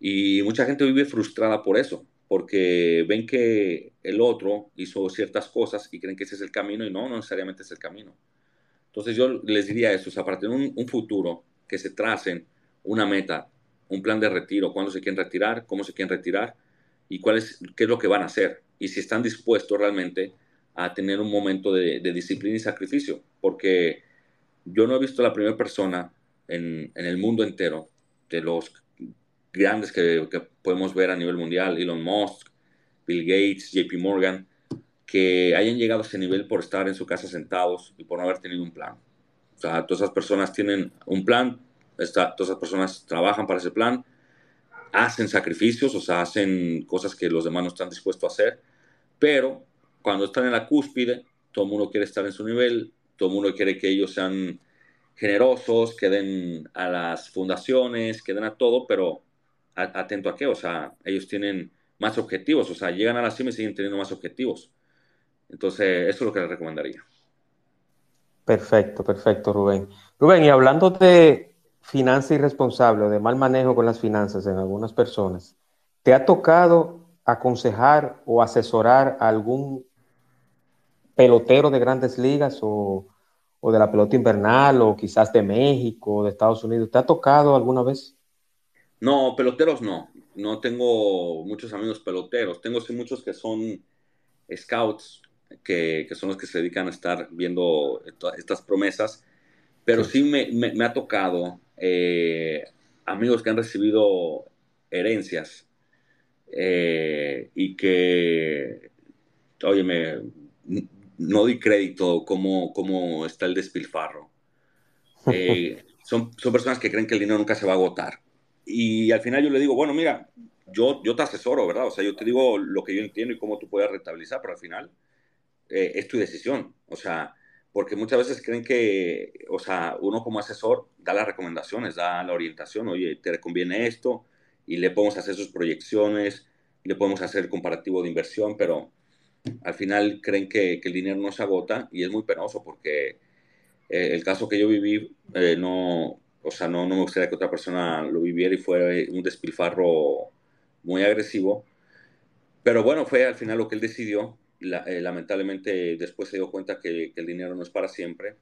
Y mucha gente vive frustrada por eso, porque ven que el otro hizo ciertas cosas y creen que ese es el camino y no, no necesariamente es el camino. Entonces yo les diría eso, o sea, para tener un, un futuro, que se tracen una meta, un plan de retiro, cuándo se quieren retirar, cómo se quieren retirar y cuál es, qué es lo que van a hacer y si están dispuestos realmente a tener un momento de, disciplina y sacrificio, porque yo no he visto a la primera persona en, en el mundo entero de los grandes que, que, podemos ver a nivel mundial, Elon Musk, Bill Gates, JP Morgan, que hayan llegado a ese nivel por estar en su casa sentados y por no haber tenido un plan. O sea, todas esas personas tienen un plan, esta, todas esas personas trabajan para ese plan, hacen sacrificios, o sea, hacen cosas que los demás no están dispuestos a hacer, pero cuando están en la cúspide, todo el mundo quiere estar en su nivel, todo el mundo quiere que ellos sean generosos, que den a las fundaciones, que den a todo, pero atento a qué, o sea, ellos tienen más objetivos, o sea, llegan a la cima y siguen teniendo más objetivos. Entonces, eso es lo que les recomendaría. Perfecto, perfecto, Rubén. Rubén, y hablando de finanza irresponsable o de mal manejo con las finanzas en algunas personas, ¿te ha tocado aconsejar o asesorar a algún pelotero de grandes ligas o, o de la pelota invernal o quizás de México o de Estados Unidos? ¿Te ha tocado alguna vez? No, peloteros no. No tengo muchos amigos peloteros. Tengo sí muchos que son scouts, que, que, son los que se dedican a estar viendo estas promesas. Pero sí, sí me, me, me, ha tocado eh, amigos que han recibido herencias eh, y que, oye, me, no di crédito cómo, cómo está el despilfarro. Eh, son, son personas que creen que el dinero nunca se va a agotar y al final yo le digo, bueno, mira, yo, yo te asesoro, ¿verdad? O sea, yo te digo lo que yo entiendo y cómo tú puedes rentabilizar, pero al final eh, es tu decisión. O sea, porque muchas veces creen que, o sea, uno como asesor da las recomendaciones, da la orientación, oye, te conviene esto, y le podemos hacer sus proyecciones, le podemos hacer comparativo de inversión, pero al final creen que, que el dinero no se agota y es muy penoso porque eh, el caso que yo viví eh, no, o sea, no, no me gustaría que otra persona lo viviera y fuera un despilfarro muy agresivo. Pero bueno, fue al final lo que él decidió. Eh, lamentablemente después se dio cuenta que, el dinero no es para siempre,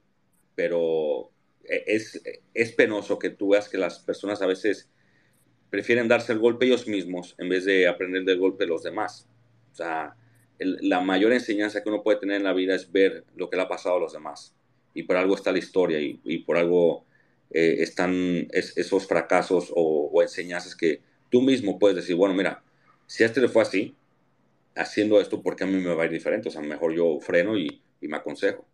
pero e, es, es penoso que tú veas que las personas a veces prefieren darse el golpe ellos mismos en vez de aprender del golpe de los demás. O sea, la mayor enseñanza que uno puede tener en la vida es ver lo que le ha pasado a los demás. Y por algo está la historia y, por algo eh, están esos fracasos o, enseñanzas que tú mismo puedes decir, bueno, mira, si a este le fue así, haciendo esto, ¿por qué a mí me va a ir diferente? O sea, mejor yo freno y, y me aconsejo.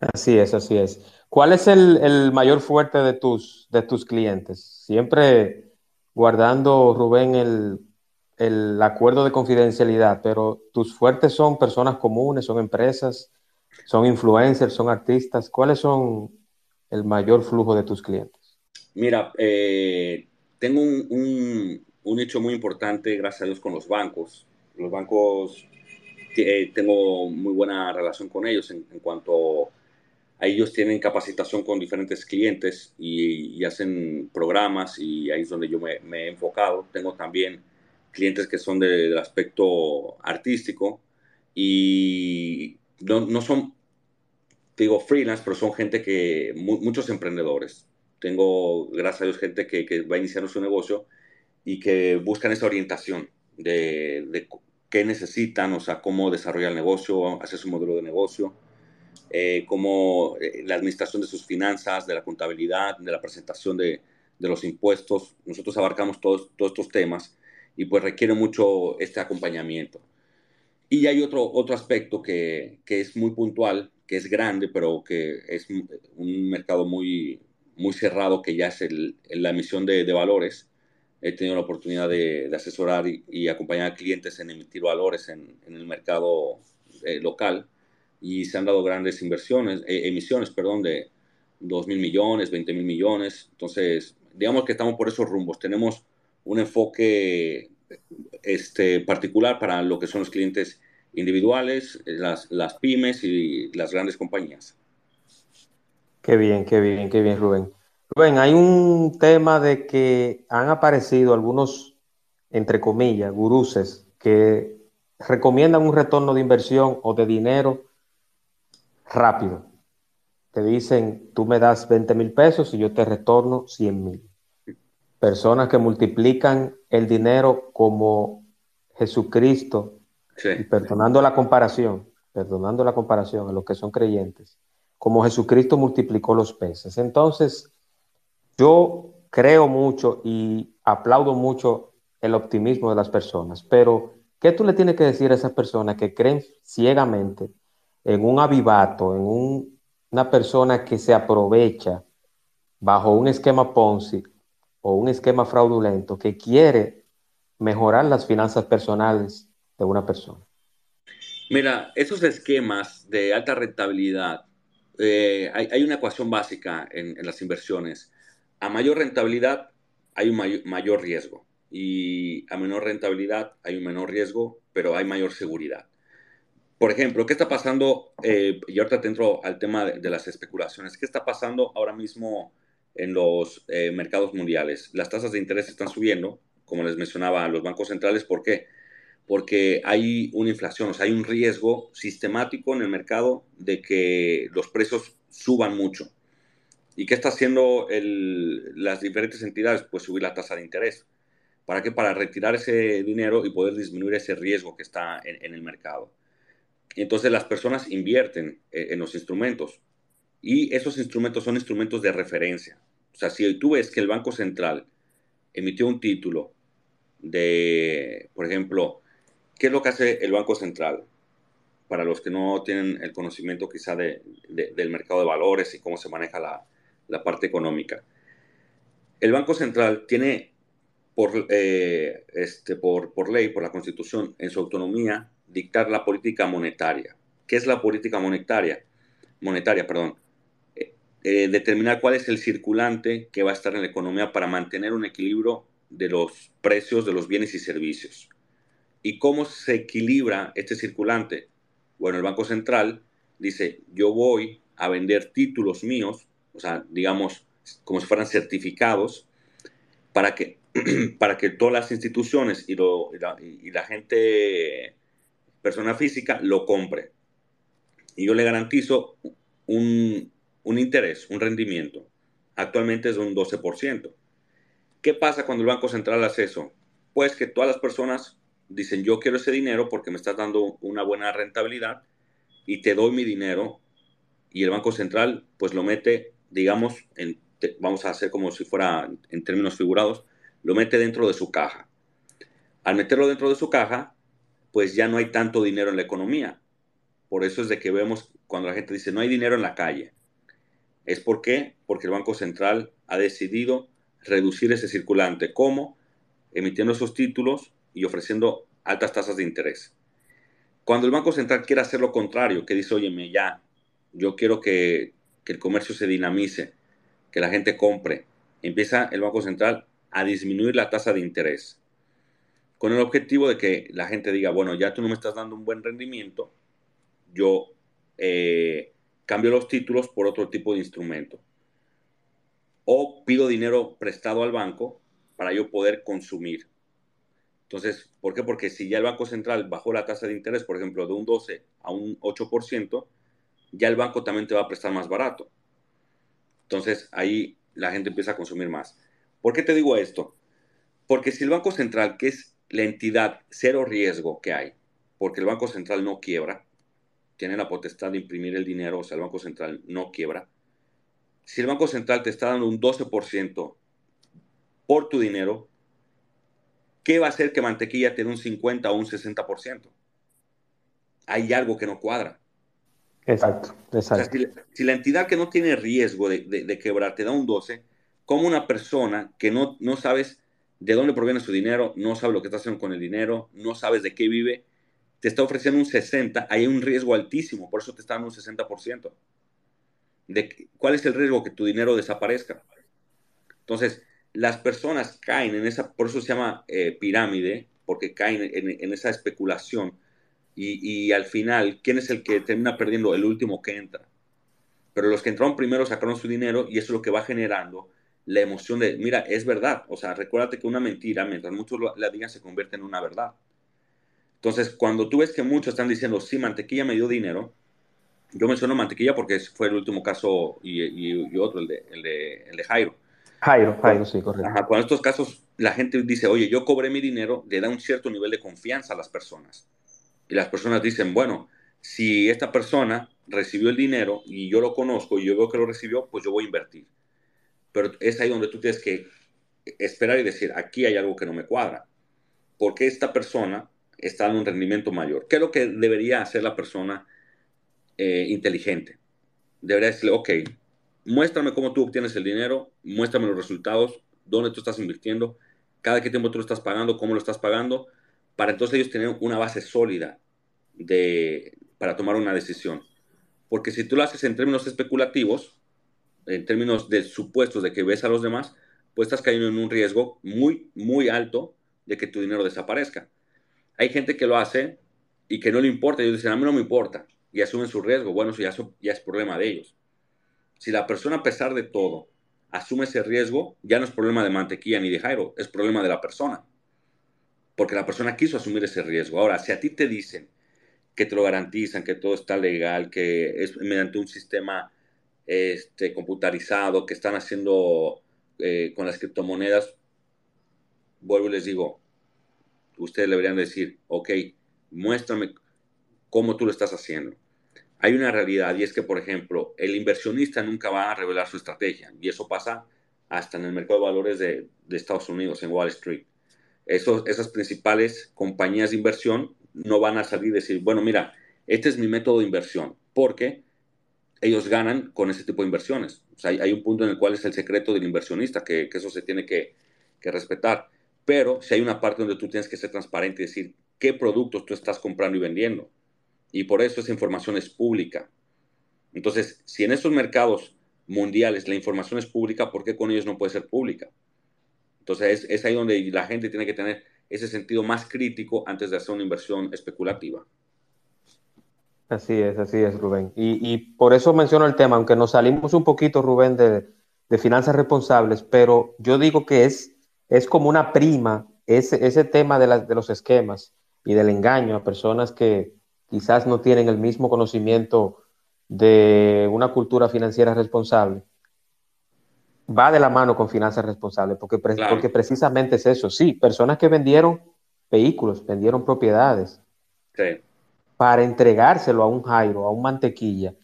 Así es, así es. ¿Cuál es el, el, mayor fuerte de tus, de tus clientes? Siempre guardando, Rubén, el, el acuerdo de confidencialidad, pero tus fuertes son personas comunes, son empresas, son influencers, son artistas. ¿Cuáles son el mayor flujo de tus clientes? Mira, eh, tengo un, un, hecho muy importante, gracias a Dios, con los bancos. Los bancos, eh, tengo muy buena relación con ellos en, cuanto a ellos tienen capacitación con diferentes clientes y, hacen programas y ahí es donde yo me, he enfocado. Tengo también clientes que son del aspecto artístico y no, son digo freelance, pero son gente que, muchos emprendedores. Tengo, gracias a Dios, gente que, que va iniciando su negocio y que buscan esa orientación de, de, qué necesitan, o sea, cómo desarrollar el negocio, hacer su modelo de negocio, eh, cómo eh, la administración de sus finanzas, de la contabilidad, de la presentación de, de los impuestos. Nosotros abarcamos todos, todos estos temas y pues requiere mucho este acompañamiento. Y hay otro, otro aspecto que, que es muy puntual, que es grande, pero que es un mercado muy, muy cerrado, que ya es el, la emisión de, de, valores. He tenido la oportunidad de, de asesorar y, acompañar a clientes en emitir valores en, en el mercado eh, local y se han dado grandes inversiones, eh, emisiones, perdón, de 2 mil millones, 20 mil millones. Entonces, digamos que estamos por esos rumbos. Tenemos un enfoque este, particular para lo que son los clientes individuales, las, las pymes y las grandes compañías. Qué bien, qué bien, qué bien, Rubén. Rubén, hay un tema de que han aparecido algunos, entre comillas, guruses que recomiendan un retorno de inversión o de dinero rápido. Te dicen, tú me das 20 mil pesos y yo te retorno 100 mil. Personas que multiplican el dinero como Jesucristo perdonando la comparación, perdonando la comparación a los que son creyentes, como Jesucristo multiplicó los peces. Entonces, yo creo mucho y aplaudo mucho el optimismo de las personas, pero ¿qué tú le tienes que decir a esas personas que creen ciegamente en un avivato, en una persona que se aprovecha bajo un esquema Ponzi o un esquema fraudulento que quiere mejorar las finanzas personales de una persona? Mira, esos esquemas de alta rentabilidad, eh, hay, una ecuación básica en, las inversiones. A mayor rentabilidad hay un mayor, riesgo y a menor rentabilidad hay un menor riesgo, pero hay mayor seguridad. Por ejemplo, ¿qué está pasando? Eh, y ahorita te entro al tema de, las especulaciones. ¿Qué está pasando ahora mismo en los eh, mercados mundiales? Las tasas de interés están subiendo, como les mencionaba, los bancos centrales. ¿Por qué? porque hay una inflación, o sea, hay un riesgo sistemático en el mercado de que los precios suban mucho. ¿Y qué está haciendo las diferentes entidades? Pues subir la tasa de interés. ¿Para qué? Para retirar ese dinero y poder disminuir ese riesgo que está en, el mercado. entonces las personas invierten eh, en los instrumentos y esos instrumentos son instrumentos de referencia. O sea, si tú ves que el Banco Central emitió un título de, por ejemplo, ¿Qué es lo que hace el Banco Central? Para los que no tienen el conocimiento quizá de, del mercado de valores y cómo se maneja la, la parte económica. El Banco Central tiene por, eh, este, por, por ley, por la Constitución, en su autonomía, dictar la política monetaria. ¿Qué es la política monetaria? Monetaria, perdón. Eh, eh, determinar cuál es el circulante que va a estar en la economía para mantener un equilibrio de los precios de los bienes y servicios. ¿Y cómo se equilibra este circulante? Bueno, el Banco Central dice, yo voy a vender títulos míos, o sea, digamos, como si fueran certificados, para que, para que todas las instituciones y, la, gente, persona física, lo compre. Y yo le garantizo un, un interés, un rendimiento. Actualmente es de un 12%. ¿Qué pasa cuando el Banco Central hace eso? Pues que todas las personas dicen, yo quiero ese dinero porque me estás dando una buena rentabilidad y te doy mi dinero y el Banco Central pues lo mete, digamos, vamos a hacer como si fuera en términos figurados, lo mete dentro de su caja. Al meterlo dentro de su caja, pues ya no hay tanto dinero en la economía. Por eso es de que vemos cuando la gente dice no hay dinero en la calle. ¿Es por qué? Porque el Banco Central ha decidido reducir ese circulante. ¿Cómo? Emitiendo esos títulos y ofreciendo altas tasas de interés. Cuando el Banco Central quiere hacer lo contrario, que dice, óyeme, ya, yo quiero que, que el comercio se dinamice, que la gente compre, empieza el Banco Central a disminuir la tasa de interés, con el objetivo de que la gente diga, bueno, ya tú no me estás dando un buen rendimiento, yo eh, cambio los títulos por otro tipo de instrumento. O pido dinero prestado al banco para yo poder consumir. Entonces, ¿por qué? Porque si ya el Banco Central bajó la tasa de interés, por ejemplo, de un 12 a un 8%, ya el banco también te va a prestar más barato. Entonces, ahí la gente empieza a consumir más. ¿Por qué te digo esto? Porque si el Banco Central, que es la entidad cero riesgo que hay, porque el Banco Central no quiebra, tiene la potestad de imprimir el dinero, o sea, el Banco Central no quiebra. Si el Banco Central te está dando un 12% por tu dinero, ¿qué va a hacer que mantequilla te dé un 50 o un 60%? Hay algo que no cuadra. Exacto, exacto. si, la entidad que no tiene riesgo de, de, quebrar te da un 12, como una persona que no, no sabes de dónde proviene su dinero, no sabe lo que está haciendo con el dinero, no sabes de qué vive, te está ofreciendo un 60, hay un riesgo altísimo, por eso te está dando un 60%. De, ¿Cuál es el riesgo? Que tu dinero desaparezca. Entonces, las personas caen en esa, por eso se llama eh, pirámide, porque caen en, esa especulación. Y, y, al final, ¿quién es el que termina perdiendo? El último que entra. Pero los que entraron primero sacaron su dinero y eso es lo que va generando la emoción de, mira, es verdad. O sea, recuérdate que una mentira, mientras muchos la digan, se convierte en una verdad. Entonces, cuando tú ves que muchos están diciendo, sí, mantequilla me dio dinero, yo menciono mantequilla porque fue el último caso y, otro, el de, el, de, Jairo. Jairo, Jairo, sí, correcto. Ajá, cuando estos casos la gente dice, oye, yo cobré mi dinero, le da un cierto nivel de confianza a las personas. Y las personas dicen, bueno, si esta persona recibió el dinero y yo lo conozco y yo veo que lo recibió, pues yo voy a invertir. Pero es ahí donde tú tienes que esperar y decir, aquí hay algo que no me cuadra. Porque esta persona está en un rendimiento mayor. ¿Qué es lo que debería hacer la persona eh, inteligente? Debería decirle, ok, muéstrame cómo tú obtienes el dinero, muéstrame los resultados, dónde tú estás invirtiendo, cada qué tiempo tú lo estás pagando, cómo lo estás pagando, para entonces ellos tener una base sólida de, para tomar una decisión. Porque si tú lo haces en términos especulativos, en términos de supuestos de que ves a los demás, pues estás cayendo en un riesgo muy, muy alto de que tu dinero desaparezca. Hay gente que lo hace y que no le importa. Ellos dicen, a mí no me importa. Y asumen su riesgo. Bueno, eso ya, ya es problema de ellos. Si la persona, a pesar de todo, asume ese riesgo, ya no es problema de mantequilla ni de Jairo, es problema de la persona. Porque la persona quiso asumir ese riesgo. Ahora, si a ti te dicen que te lo garantizan, que todo está legal, que es mediante un sistema este, computarizado, que están haciendo eh, con las criptomonedas, vuelvo y les digo, ustedes le deberían decir, ok, muéstrame cómo tú lo estás haciendo. Hay una realidad y es que, por ejemplo, el inversionista nunca va a revelar su estrategia y eso pasa hasta en el mercado de valores de, Estados Unidos, en Wall Street. Esas principales compañías de inversión no van a salir y decir, bueno, mira, este es mi método de inversión, porque ellos ganan con ese tipo de inversiones. Hay, un punto en el cual es el secreto del inversionista, que, eso se tiene que, que respetar pero si hay una parte donde tú tienes que ser transparente y decir qué productos tú estás comprando y vendiendo. Y por eso esa información es pública. Entonces, si en esos mercados mundiales la información es pública, ¿por qué con ellos no puede ser pública? Entonces, es, ahí donde la gente tiene que tener ese sentido más crítico antes de hacer una inversión especulativa. Así es, así es, Rubén. Y, por eso menciono el tema, aunque nos salimos un poquito, Rubén, de, de finanzas responsables, pero yo digo que es es como una prima ese, ese tema de, de los esquemas y del engaño a personas que quizás no tienen el mismo conocimiento de una cultura financiera responsable, va de la mano con finanzas responsables, porque, porque precisamente es eso. Sí, personas que vendieron vehículos, vendieron propiedades para entregárselo a un Jairo, a un mantequilla.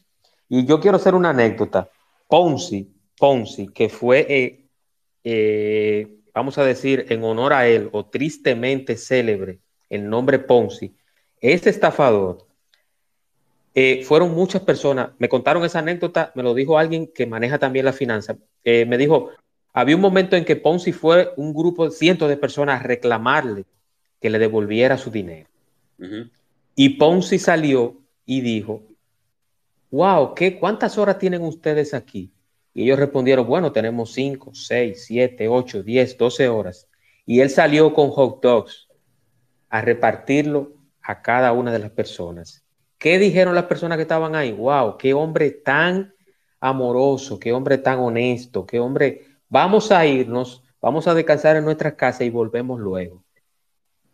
Y yo quiero hacer una anécdota. Ponzi, Ponzi, que fue, eh, eh, vamos a decir, en honor a él, o tristemente célebre, el nombre Ponzi, ese estafador, eh, fueron muchas personas, me contaron esa anécdota, me lo dijo alguien que maneja también la finanza, me dijo, había un momento en que Ponzi fue un grupo de cientos de personas a reclamarle que le devolviera su dinero. Y Ponzi salió y dijo, wow, ¿qué, ¿cuántas horas tienen ustedes aquí? Y ellos respondieron, bueno, tenemos 5, 6, 7, 8, 10, 12 horas. Y él salió con hot dogs a repartirlo a cada una de las personas. ¿Qué dijeron las personas que estaban ahí? Wow, qué hombre tan amoroso, qué hombre tan honesto, qué hombre, vamos a irnos, vamos a descansar en nuestra casa y volvemos luego.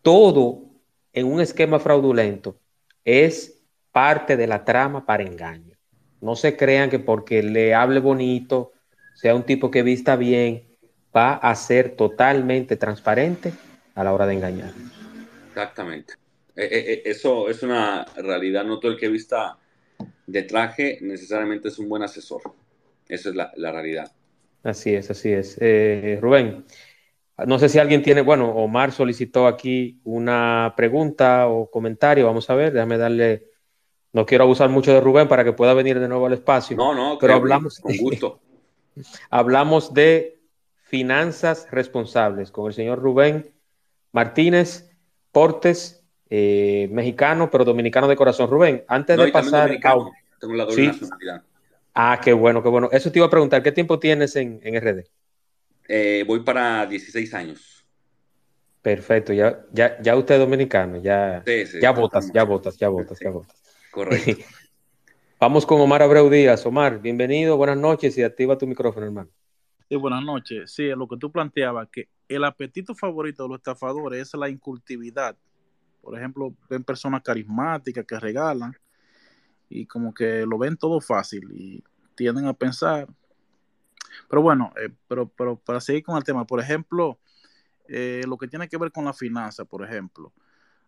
Todo en un esquema fraudulento es parte de la trama para engaño. No se crean que porque le hable bonito, sea un tipo que vista bien, va a ser totalmente transparente a la hora de engañar. Exactamente. Eh, eh, eh, eso es una realidad. No todo el que vista de traje necesariamente es un buen asesor. Esa es la, realidad. Así es, así es. Rubén, no sé si alguien tiene, bueno, Omar solicitó aquí una pregunta o comentario. Vamos a ver, déjame darle. No quiero abusar mucho de Rubén para que pueda venir de nuevo al espacio. No, no, pero hablamos. Con gusto. hablamos de finanzas responsables con el señor Rubén Martínez Portes, eh, mexicano, pero dominicano de corazón. Rubén, antes de pasar. tengo la doble nacionalidad. Ah, qué bueno, qué bueno. Eso te iba a preguntar, ¿qué tiempo tienes en, en RD? Eh, voy para 16 años. Perfecto, ya, ya, ya usted es dominicano, ya, ya votas, ya votas, ya votas, ya votas. Correcto. Vamos con Omar Abreu Díaz. Omar, bienvenido, buenas noches y activa tu micrófono, hermano. Sí, buenas noches. Sí, lo que tú planteabas, que el apetito favorito de los estafadores es la incultividad. Por ejemplo, ven personas carismáticas que regalan y como que lo ven todo fácil y tienden a pensar pero bueno, eh, pero, pero para seguir con el tema, por ejemplo, eh, lo que tiene que ver con la finanza, por ejemplo,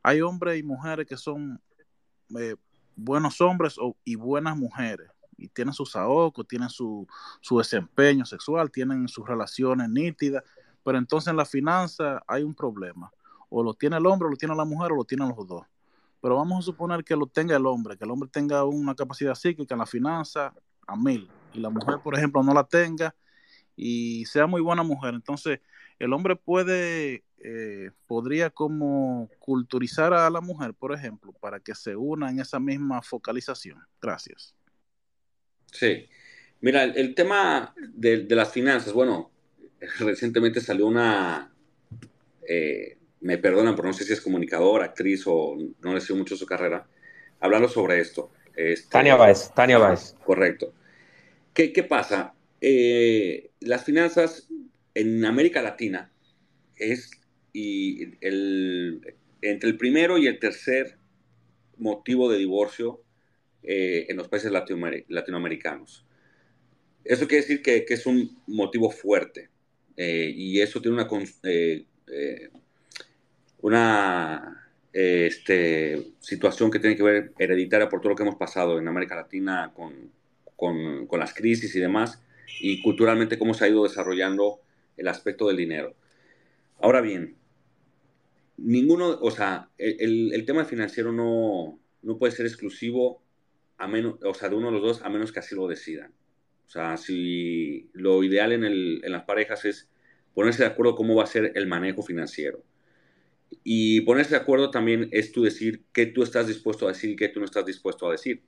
hay hombres y mujeres que son eh, buenos hombres y buenas mujeres y tienen sus ahorros, tienen su, su desempeño sexual, tienen sus relaciones nítidas, pero entonces en la finanza hay un problema. O lo tiene el hombre, o lo tiene la mujer, o lo tienen los dos. Pero vamos a suponer que lo tenga el hombre, que el hombre tenga una capacidad psíquica en la finanza a mil, y la mujer, por ejemplo, no la tenga, y sea muy buena mujer. Entonces, el hombre puede, eh, podría como culturizar a la mujer, por ejemplo, para que se una en esa misma focalización. Gracias. Sí. Mira, el, tema de, las finanzas, bueno, recientemente salió una, eh, me perdonan, pero no sé si es comunicadora, actriz o no le sigo mucho su carrera, hablando sobre esto. Este, Tania Báez, Tania Báez. Correcto. ¿Qué, ¿Qué pasa? Eh, las finanzas en América Latina es y el, entre el primero y el tercer motivo de divorcio eh, en los países latinoamericanos. Eso quiere decir que, es un motivo fuerte eh, y eso tiene una, una este, situación que tiene que ver hereditaria por todo lo que hemos pasado en América Latina con, con, con las crisis y demás y culturalmente cómo se ha ido desarrollando el aspecto del dinero. Ahora bien, ninguno, o sea, el, el tema financiero no, no, puede ser exclusivo a menos, o sea, de uno de los dos a menos que así lo decidan. O sea, si lo ideal en, el, en las parejas es ponerse de acuerdo cómo va a ser el manejo financiero. Y ponerse de acuerdo también es tú decir qué tú estás dispuesto a decir y qué tú no estás dispuesto a decir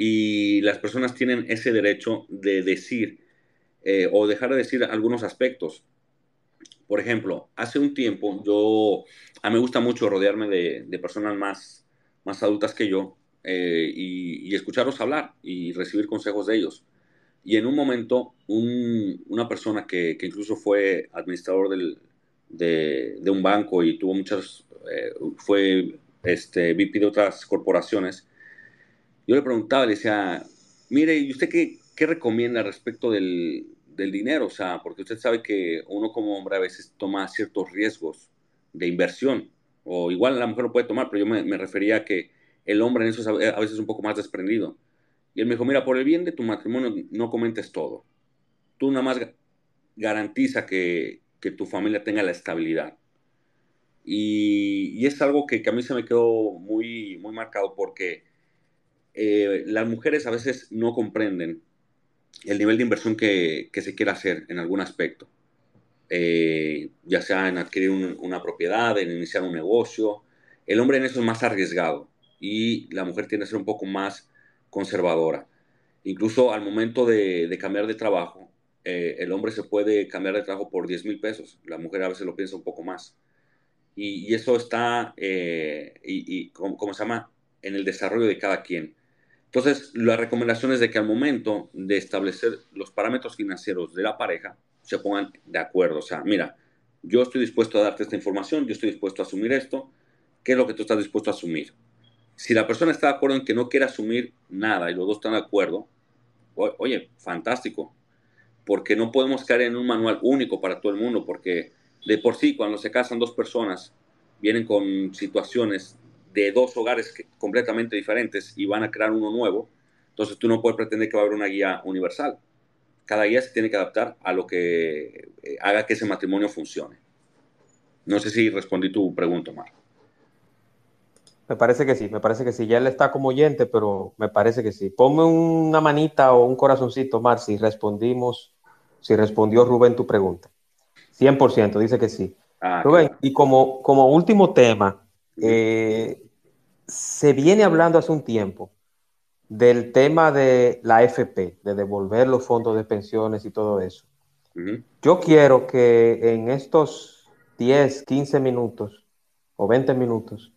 y las personas tienen ese derecho de decir eh, o dejar de decir algunos aspectos. Por ejemplo, hace un tiempo yo, a mí me gusta mucho rodearme de, personas más, más adultas que yo eh, y, escucharlos hablar y recibir consejos de ellos. Y en un momento, una persona que, incluso fue administrador de, un banco y tuvo muchas, eh, fue este, VP de otras corporaciones, yo le preguntaba, le decía, mire, ¿y usted qué, qué recomienda respecto del, del, dinero? O sea, porque usted sabe que uno como hombre a veces toma ciertos riesgos de inversión. O igual la mujer lo puede tomar, pero yo me, refería a que el hombre en eso es a veces un poco más desprendido. Y él me dijo, mira, por el bien de tu matrimonio no comentes todo. Tú nada más garantiza que, que tu familia tenga la estabilidad. Y, es algo que, a mí se me quedó muy, muy marcado porque eh, las mujeres a veces no comprenden el nivel de inversión que, se quiere hacer en algún aspecto. Eh, ya sea en adquirir una propiedad, en iniciar un negocio. El hombre en eso es más arriesgado y la mujer tiene que ser un poco más conservadora. Incluso al momento de, cambiar de trabajo, eh, el hombre se puede cambiar de trabajo por 10 mil pesos. La mujer a veces lo piensa un poco más. Y, eso está, eh, y, ¿cómo, se llama? En el desarrollo de cada quien. Entonces, la recomendación es de que al momento de establecer los parámetros financieros de la pareja, se pongan de acuerdo. O sea, mira, yo estoy dispuesto a darte esta información, yo estoy dispuesto a asumir esto, ¿qué es lo que tú estás dispuesto a asumir? Si la persona está de acuerdo en que no quiere asumir nada y los dos están de acuerdo, oye, fantástico, porque no podemos caer en un manual único para todo el mundo, porque de por sí cuando se casan dos personas vienen con situaciones de dos hogares completamente diferentes y van a crear uno nuevo, entonces tú no puedes pretender que va a haber una guía universal. Cada guía se tiene que adaptar a lo que eh, haga que ese matrimonio funcione. No sé si respondí tu pregunta, Mar. Me parece que sí, me parece que sí. Ya él está como oyente, pero me parece que sí. Ponme una manita o un corazoncito, Mar, si respondimos, si respondió Rubén tu pregunta. 100%, dice que sí. Ah, Rubén, y como, como último tema, eh, se viene hablando hace un tiempo del tema de la FP, de devolver los fondos de pensiones y todo eso. Yo quiero que en estos 10, 15 minutos o 20 minutos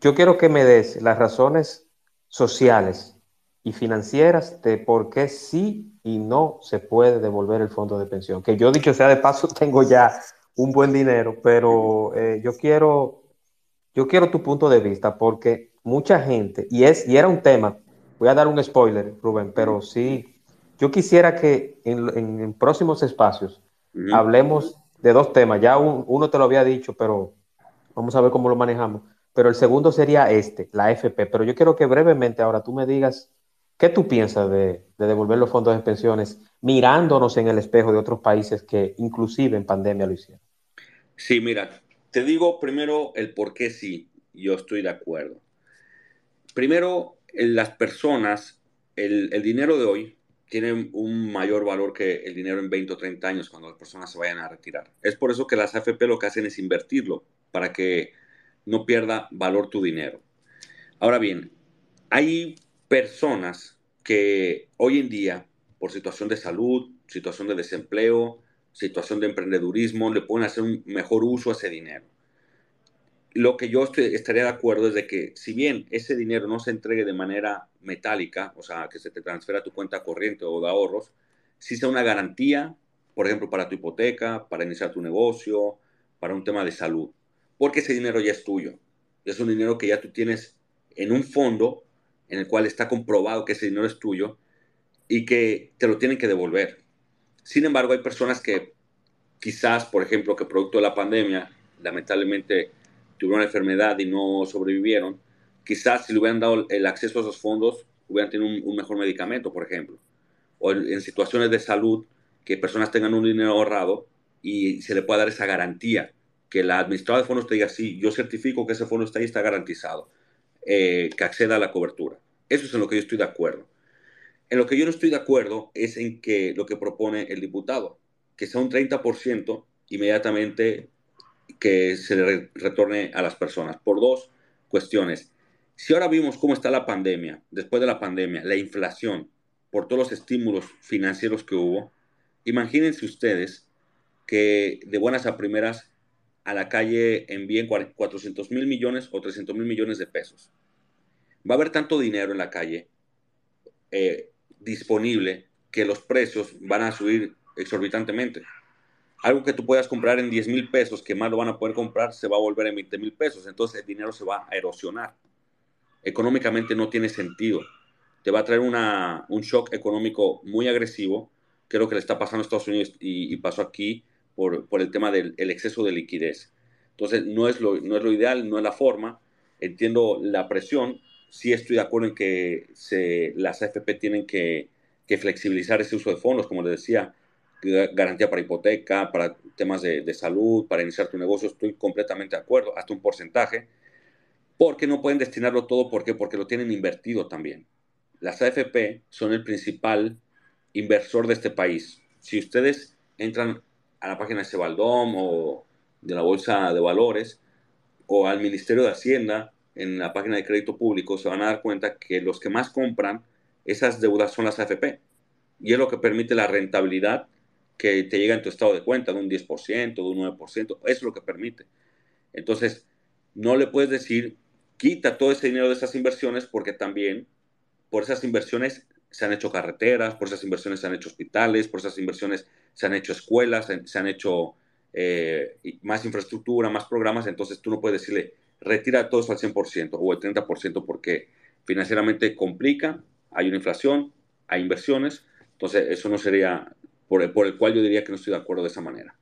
yo quiero que me des las razones sociales y financieras de por qué sí y no se puede devolver el fondo de pensión. Que yo, dicho sea de paso, tengo ya un buen dinero, pero eh, yo quiero, yo quiero tu punto de vista porque mucha gente, y, es, y era un tema, voy a dar un spoiler, Rubén, pero sí, yo quisiera que en, próximos espacios hablemos de dos temas. Ya uno te lo había dicho, pero vamos a ver cómo lo manejamos pero el segundo sería este, la FP. Pero yo quiero que brevemente ahora tú me digas qué tú piensas de, devolver los fondos de pensiones mirándonos en el espejo de otros países que inclusive en pandemia lo hicieron. Sí, mira, te digo primero el por qué sí, yo estoy de acuerdo. Primero, las personas, el, el dinero de hoy tiene un mayor valor que el dinero en 20 o 30 años cuando las personas se vayan a retirar. Es por eso que las AFP lo que hacen es invertirlo para que no pierda valor tu dinero. Ahora bien, hay personas que hoy en día, por situación de salud, situación de desempleo, situación de emprendedurismo, le pueden hacer un mejor uso a ese dinero. Lo que yo estaría de acuerdo es de que si bien ese dinero no se entregue de manera metálica, o sea, que se te transfiera a tu cuenta corriente o de ahorros, si sea una garantía, por ejemplo, para tu hipoteca, para iniciar tu negocio, para un tema de salud porque ese dinero ya es tuyo. Es un dinero que ya tú tienes en un fondo en el cual está comprobado que ese dinero es tuyo y que te lo tienen que devolver. Sin embargo, hay personas que quizás, por ejemplo, que producto de la pandemia, lamentablemente tuvieron una enfermedad y no sobrevivieron, quizás si le hubieran dado el acceso a esos fondos, hubieran tenido un, mejor medicamento, por ejemplo. O en, situaciones de salud, que personas tengan un dinero ahorrado y se le pueda dar esa garantía que la administradora de fondos te diga, sí, yo certifico que ese fondo está ahí, está garantizado, eh, que acceda a la cobertura. Eso es en lo que yo estoy de acuerdo. En lo que yo no estoy de acuerdo es en que lo que propone el diputado, que sea un 30% inmediatamente que se le retorne a las personas, por dos cuestiones. Si ahora vimos cómo está la pandemia, después de la pandemia, la inflación, por todos los estímulos financieros que hubo, imagínense ustedes que de buenas a primeras a la calle envíen 400 mil millones o 300 mil millones de pesos. Va a haber tanto dinero en la calle eh, disponible que los precios van a subir exorbitantemente. Algo que tú puedas comprar en 10 mil pesos, que más lo van a poder comprar, se va a volver en 20 mil pesos. Entonces el dinero se va a erosionar. Económicamente no tiene sentido. Te va a traer un shock económico muy agresivo, que es lo que le está pasando a Estados Unidos y pasó aquí por, el tema del exceso de liquidez. Entonces, no es lo, no es lo ideal, no es la forma. Entiendo la presión. Sí estoy de acuerdo en que se, las AFP tienen que, que flexibilizar ese uso de fondos, como les decía, garantía para hipoteca, para temas de, de, salud, para iniciar tu negocio, estoy completamente de acuerdo, hasta un porcentaje, porque no pueden destinarlo todo, ¿por qué? Porque lo tienen invertido también. Las AFP son el principal inversor de este país. Si ustedes entran a la página de Cebaldom o de la Bolsa de Valores o al Ministerio de Hacienda en la página de crédito público, se van a dar cuenta que los que más compran esas deudas son las AFP. Y es lo que permite la rentabilidad que te llega en tu estado de cuenta de un 10%, de un 9%. Eso es lo que permite. Entonces, no le puedes decir, quita todo ese dinero de esas inversiones porque también por esas inversiones se han hecho carreteras, por esas inversiones se han hecho hospitales, por esas inversiones se han hecho escuelas, se han hecho eh, más infraestructura, más programas, entonces tú no puedes decirle, retira todo eso al 100% o el 30% porque financieramente complica, hay una inflación, hay inversiones, entonces eso no sería por el, por el cual yo diría que no estoy de acuerdo de esa manera.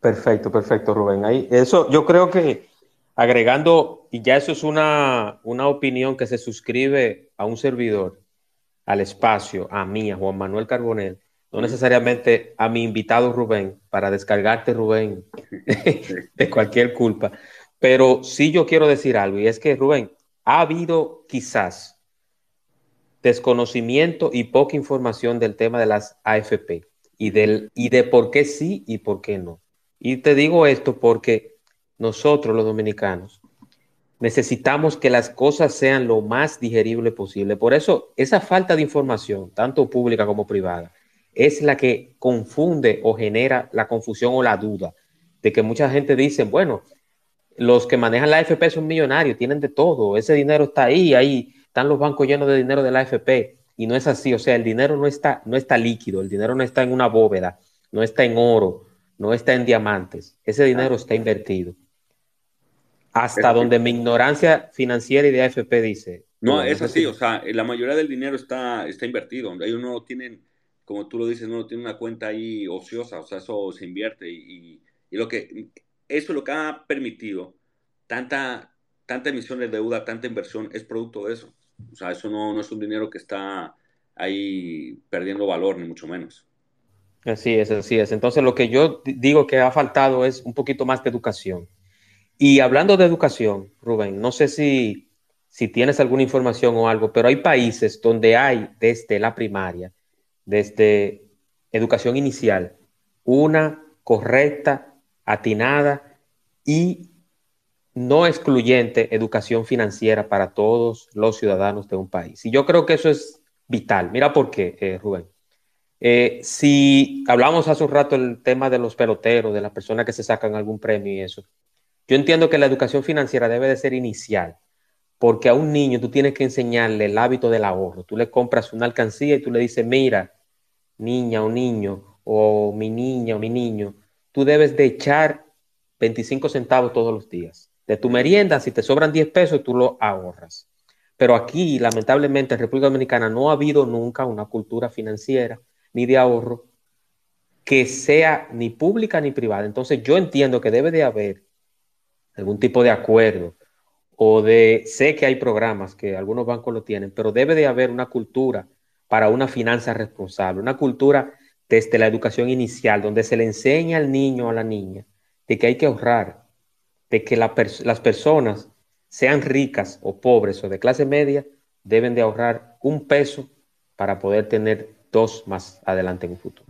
Perfecto, perfecto, Rubén. Ahí, eso yo creo que agregando, y ya eso es una, una opinión que se suscribe a un servidor, al espacio, a mí, a Juan Manuel Carbonel, no necesariamente a mi invitado Rubén, para descargarte Rubén de cualquier culpa, pero sí yo quiero decir algo, y es que Rubén, ha habido quizás desconocimiento y poca información del tema de las AFP y, del, y de por qué sí y por qué no. Y te digo esto porque nosotros los dominicanos necesitamos que las cosas sean lo más digerible posible. Por eso, esa falta de información, tanto pública como privada, es la que confunde o genera la confusión o la duda de que mucha gente dice, bueno, los que manejan la AFP son millonarios, tienen de todo, ese dinero está ahí, ahí están los bancos llenos de dinero de la AFP y no es así, o sea, el dinero no está, no está líquido, el dinero no está en una bóveda, no está en oro, no está en diamantes, ese dinero está invertido. Hasta donde mi ignorancia financiera y de AFP dice. No, es así, o sea, la mayoría del dinero está, está invertido. Ellos no tienen, como tú lo dices, no tienen una cuenta ahí ociosa, o sea, eso se invierte. Y, y, lo que, eso lo que ha permitido tanta, tanta emisión de deuda, tanta inversión, es producto de eso. O sea, eso no, no es un dinero que está ahí perdiendo valor, ni mucho menos. Así es, así es. Entonces, lo que yo digo que ha faltado es un poquito más de educación y hablando de educación, Rubén, no sé si, si tienes alguna información o algo, pero hay países donde hay desde la primaria, desde educación inicial, una correcta, atinada y no excluyente educación financiera para todos los ciudadanos de un país. Y yo creo que eso es vital. Mira por qué, eh, Rubén. Eh, si hablamos hace un rato el tema de los peloteros, de las personas que se sacan algún premio y eso, yo entiendo que la educación financiera debe de ser inicial, porque a un niño tú tienes que enseñarle el hábito del ahorro. Tú le compras una alcancía y tú le dices, mira, niña o niño, o mi niña o mi niño, tú debes de echar 25 centavos todos los días. De tu merienda, si te sobran 10 pesos, tú lo ahorras. Pero aquí, lamentablemente, en República Dominicana no ha habido nunca una cultura financiera ni de ahorro que sea ni pública ni privada. Entonces yo entiendo que debe de haber algún tipo de acuerdo o de, sé que hay programas que algunos bancos lo tienen, pero debe de haber una cultura para una finanza responsable, una cultura desde la educación inicial, donde se le enseña al niño o a la niña de que hay que ahorrar, de que las personas, sean ricas o pobres o de clase media, deben de ahorrar un peso para poder tener dos más adelante en un futuro.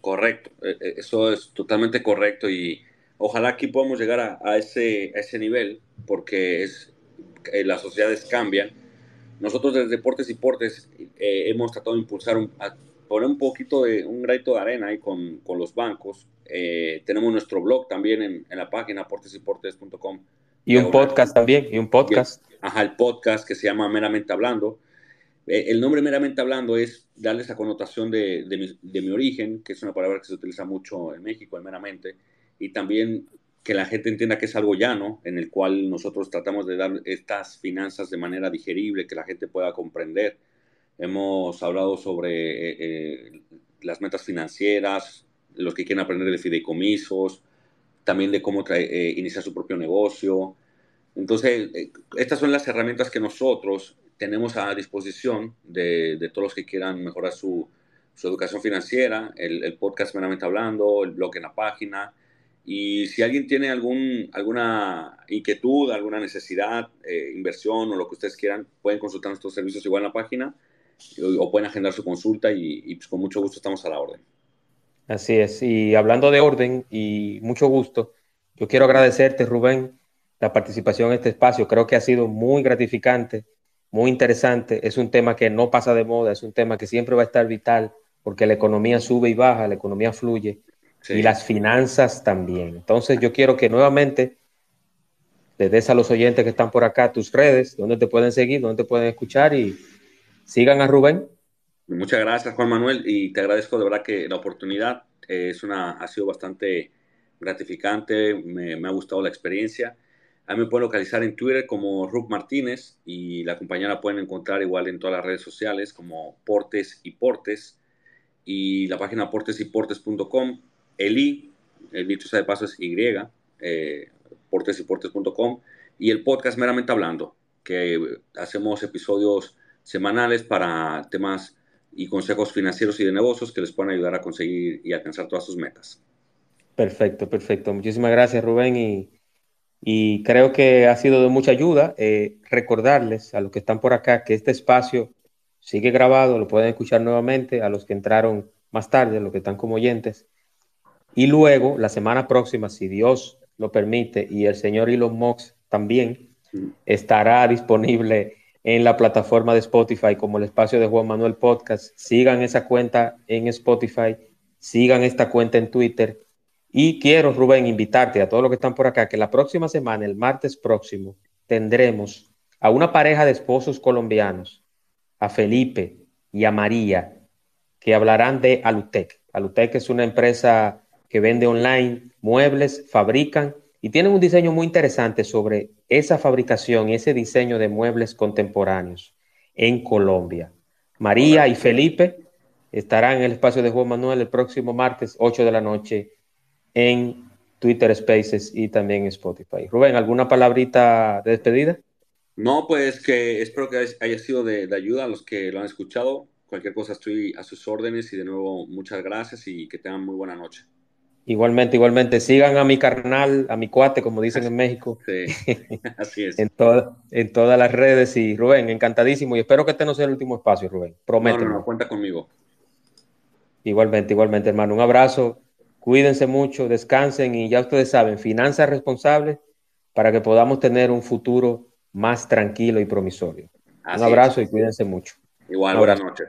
Correcto, e, e, eso es totalmente correcto y Ojalá aquí podamos llegar a, ese, nivel, porque es, eh, las sociedades cambian. Nosotros desde Deportes y Portes eh, hemos tratado de impulsar, un, poner un poquito de un granito de arena ahí con, con los bancos. Eh, tenemos nuestro blog también en, en la página portesyportes.com. Y un podcast también, y un podcast. ajá, el podcast que se llama Meramente Hablando. el nombre Meramente Hablando es darle esa connotación de, de, mi, de mi origen, que es una palabra que se utiliza mucho en México, meramente y también que la gente entienda que es algo llano, en el cual nosotros tratamos de dar estas finanzas de manera digerible, que la gente pueda comprender. Hemos hablado sobre eh, eh, las metas financieras, los que quieren aprender de fideicomisos, también de cómo eh, iniciar su propio negocio. Entonces, estas son las herramientas que nosotros tenemos a disposición de, todos los que quieran mejorar su, su educación financiera, el, el, podcast meramente hablando, el blog en la página. Y si alguien tiene algún, alguna inquietud, alguna necesidad, eh, inversión o lo que ustedes quieran, pueden consultar nuestros servicios igual en la página o, o pueden agendar su consulta y, y pues con mucho gusto estamos a la orden. Así es. Y hablando de orden y mucho gusto, yo quiero agradecerte, Rubén, la participación en este espacio. Creo que ha sido muy gratificante, muy interesante. Es un tema que no pasa de moda, es un tema que siempre va a estar vital porque la economía sube y baja, la economía fluye sí. y las finanzas también. Entonces yo quiero que nuevamente le des a los oyentes que están por acá tus redes, donde te pueden seguir, donde te pueden escuchar y sigan a Rubén Muchas gracias, Juan Manuel, y te agradezco de verdad que la oportunidad eh, es una, ha sido bastante gratificante, me, me, ha gustado la experiencia. A mí me pueden localizar en Twitter como Rub Martínez y la compañera pueden encontrar igual en todas las redes sociales como Portes y Portes y la página portesyportes.com, el I, el dicho sea de paso es Y, eh, portesyportes.com y el podcast meramente hablando, que hacemos episodios semanales para temas y consejos financieros y de negocios que les puedan ayudar a conseguir y alcanzar todas sus metas. Perfecto, perfecto. Muchísimas gracias, Rubén. Y, y creo que ha sido de mucha ayuda eh, recordarles a los que están por acá que este espacio sigue grabado, lo pueden escuchar nuevamente, a los que entraron más tarde, a los que están como oyentes. Y luego, la semana próxima, si Dios lo permite y el señor Elon Musk también, estará disponible en la plataforma de Spotify como el espacio de Juan Manuel Podcast. Sigan esa cuenta en Spotify, sigan esta cuenta en Twitter. Y quiero, Rubén, invitarte a todos los que están por acá que la próxima semana, el martes próximo, tendremos a una pareja de esposos colombianos, a Felipe y a María, que hablarán de Alutec. Alutec es una empresa que vende online muebles, fabrican y tienen un diseño muy interesante sobre esa fabricación y ese diseño de muebles contemporáneos en Colombia. María y Felipe estarán en el espacio de Juan Manuel el próximo martes, 8 de la noche, en Twitter Spaces y también en Spotify. Rubén, ¿alguna palabrita de despedida? No, pues que espero que haya sido de, de ayuda a los que lo han escuchado. Cualquier cosa estoy a sus órdenes y de nuevo muchas gracias y que tengan muy buena noche. Igualmente, igualmente. Sigan a mi carnal, a mi cuate, como dicen en México. Sí, así es. en, to en todas las redes. Y Rubén, encantadísimo. Y espero que este no sea el último espacio, Rubén. Prometo. No, no, no, cuenta conmigo. Igualmente, igualmente, hermano. Un abrazo. Cuídense mucho, descansen y ya ustedes saben, finanzas responsables para que podamos tener un futuro más tranquilo y promisorio. Así un abrazo es. y cuídense mucho. Igual, buenas noches.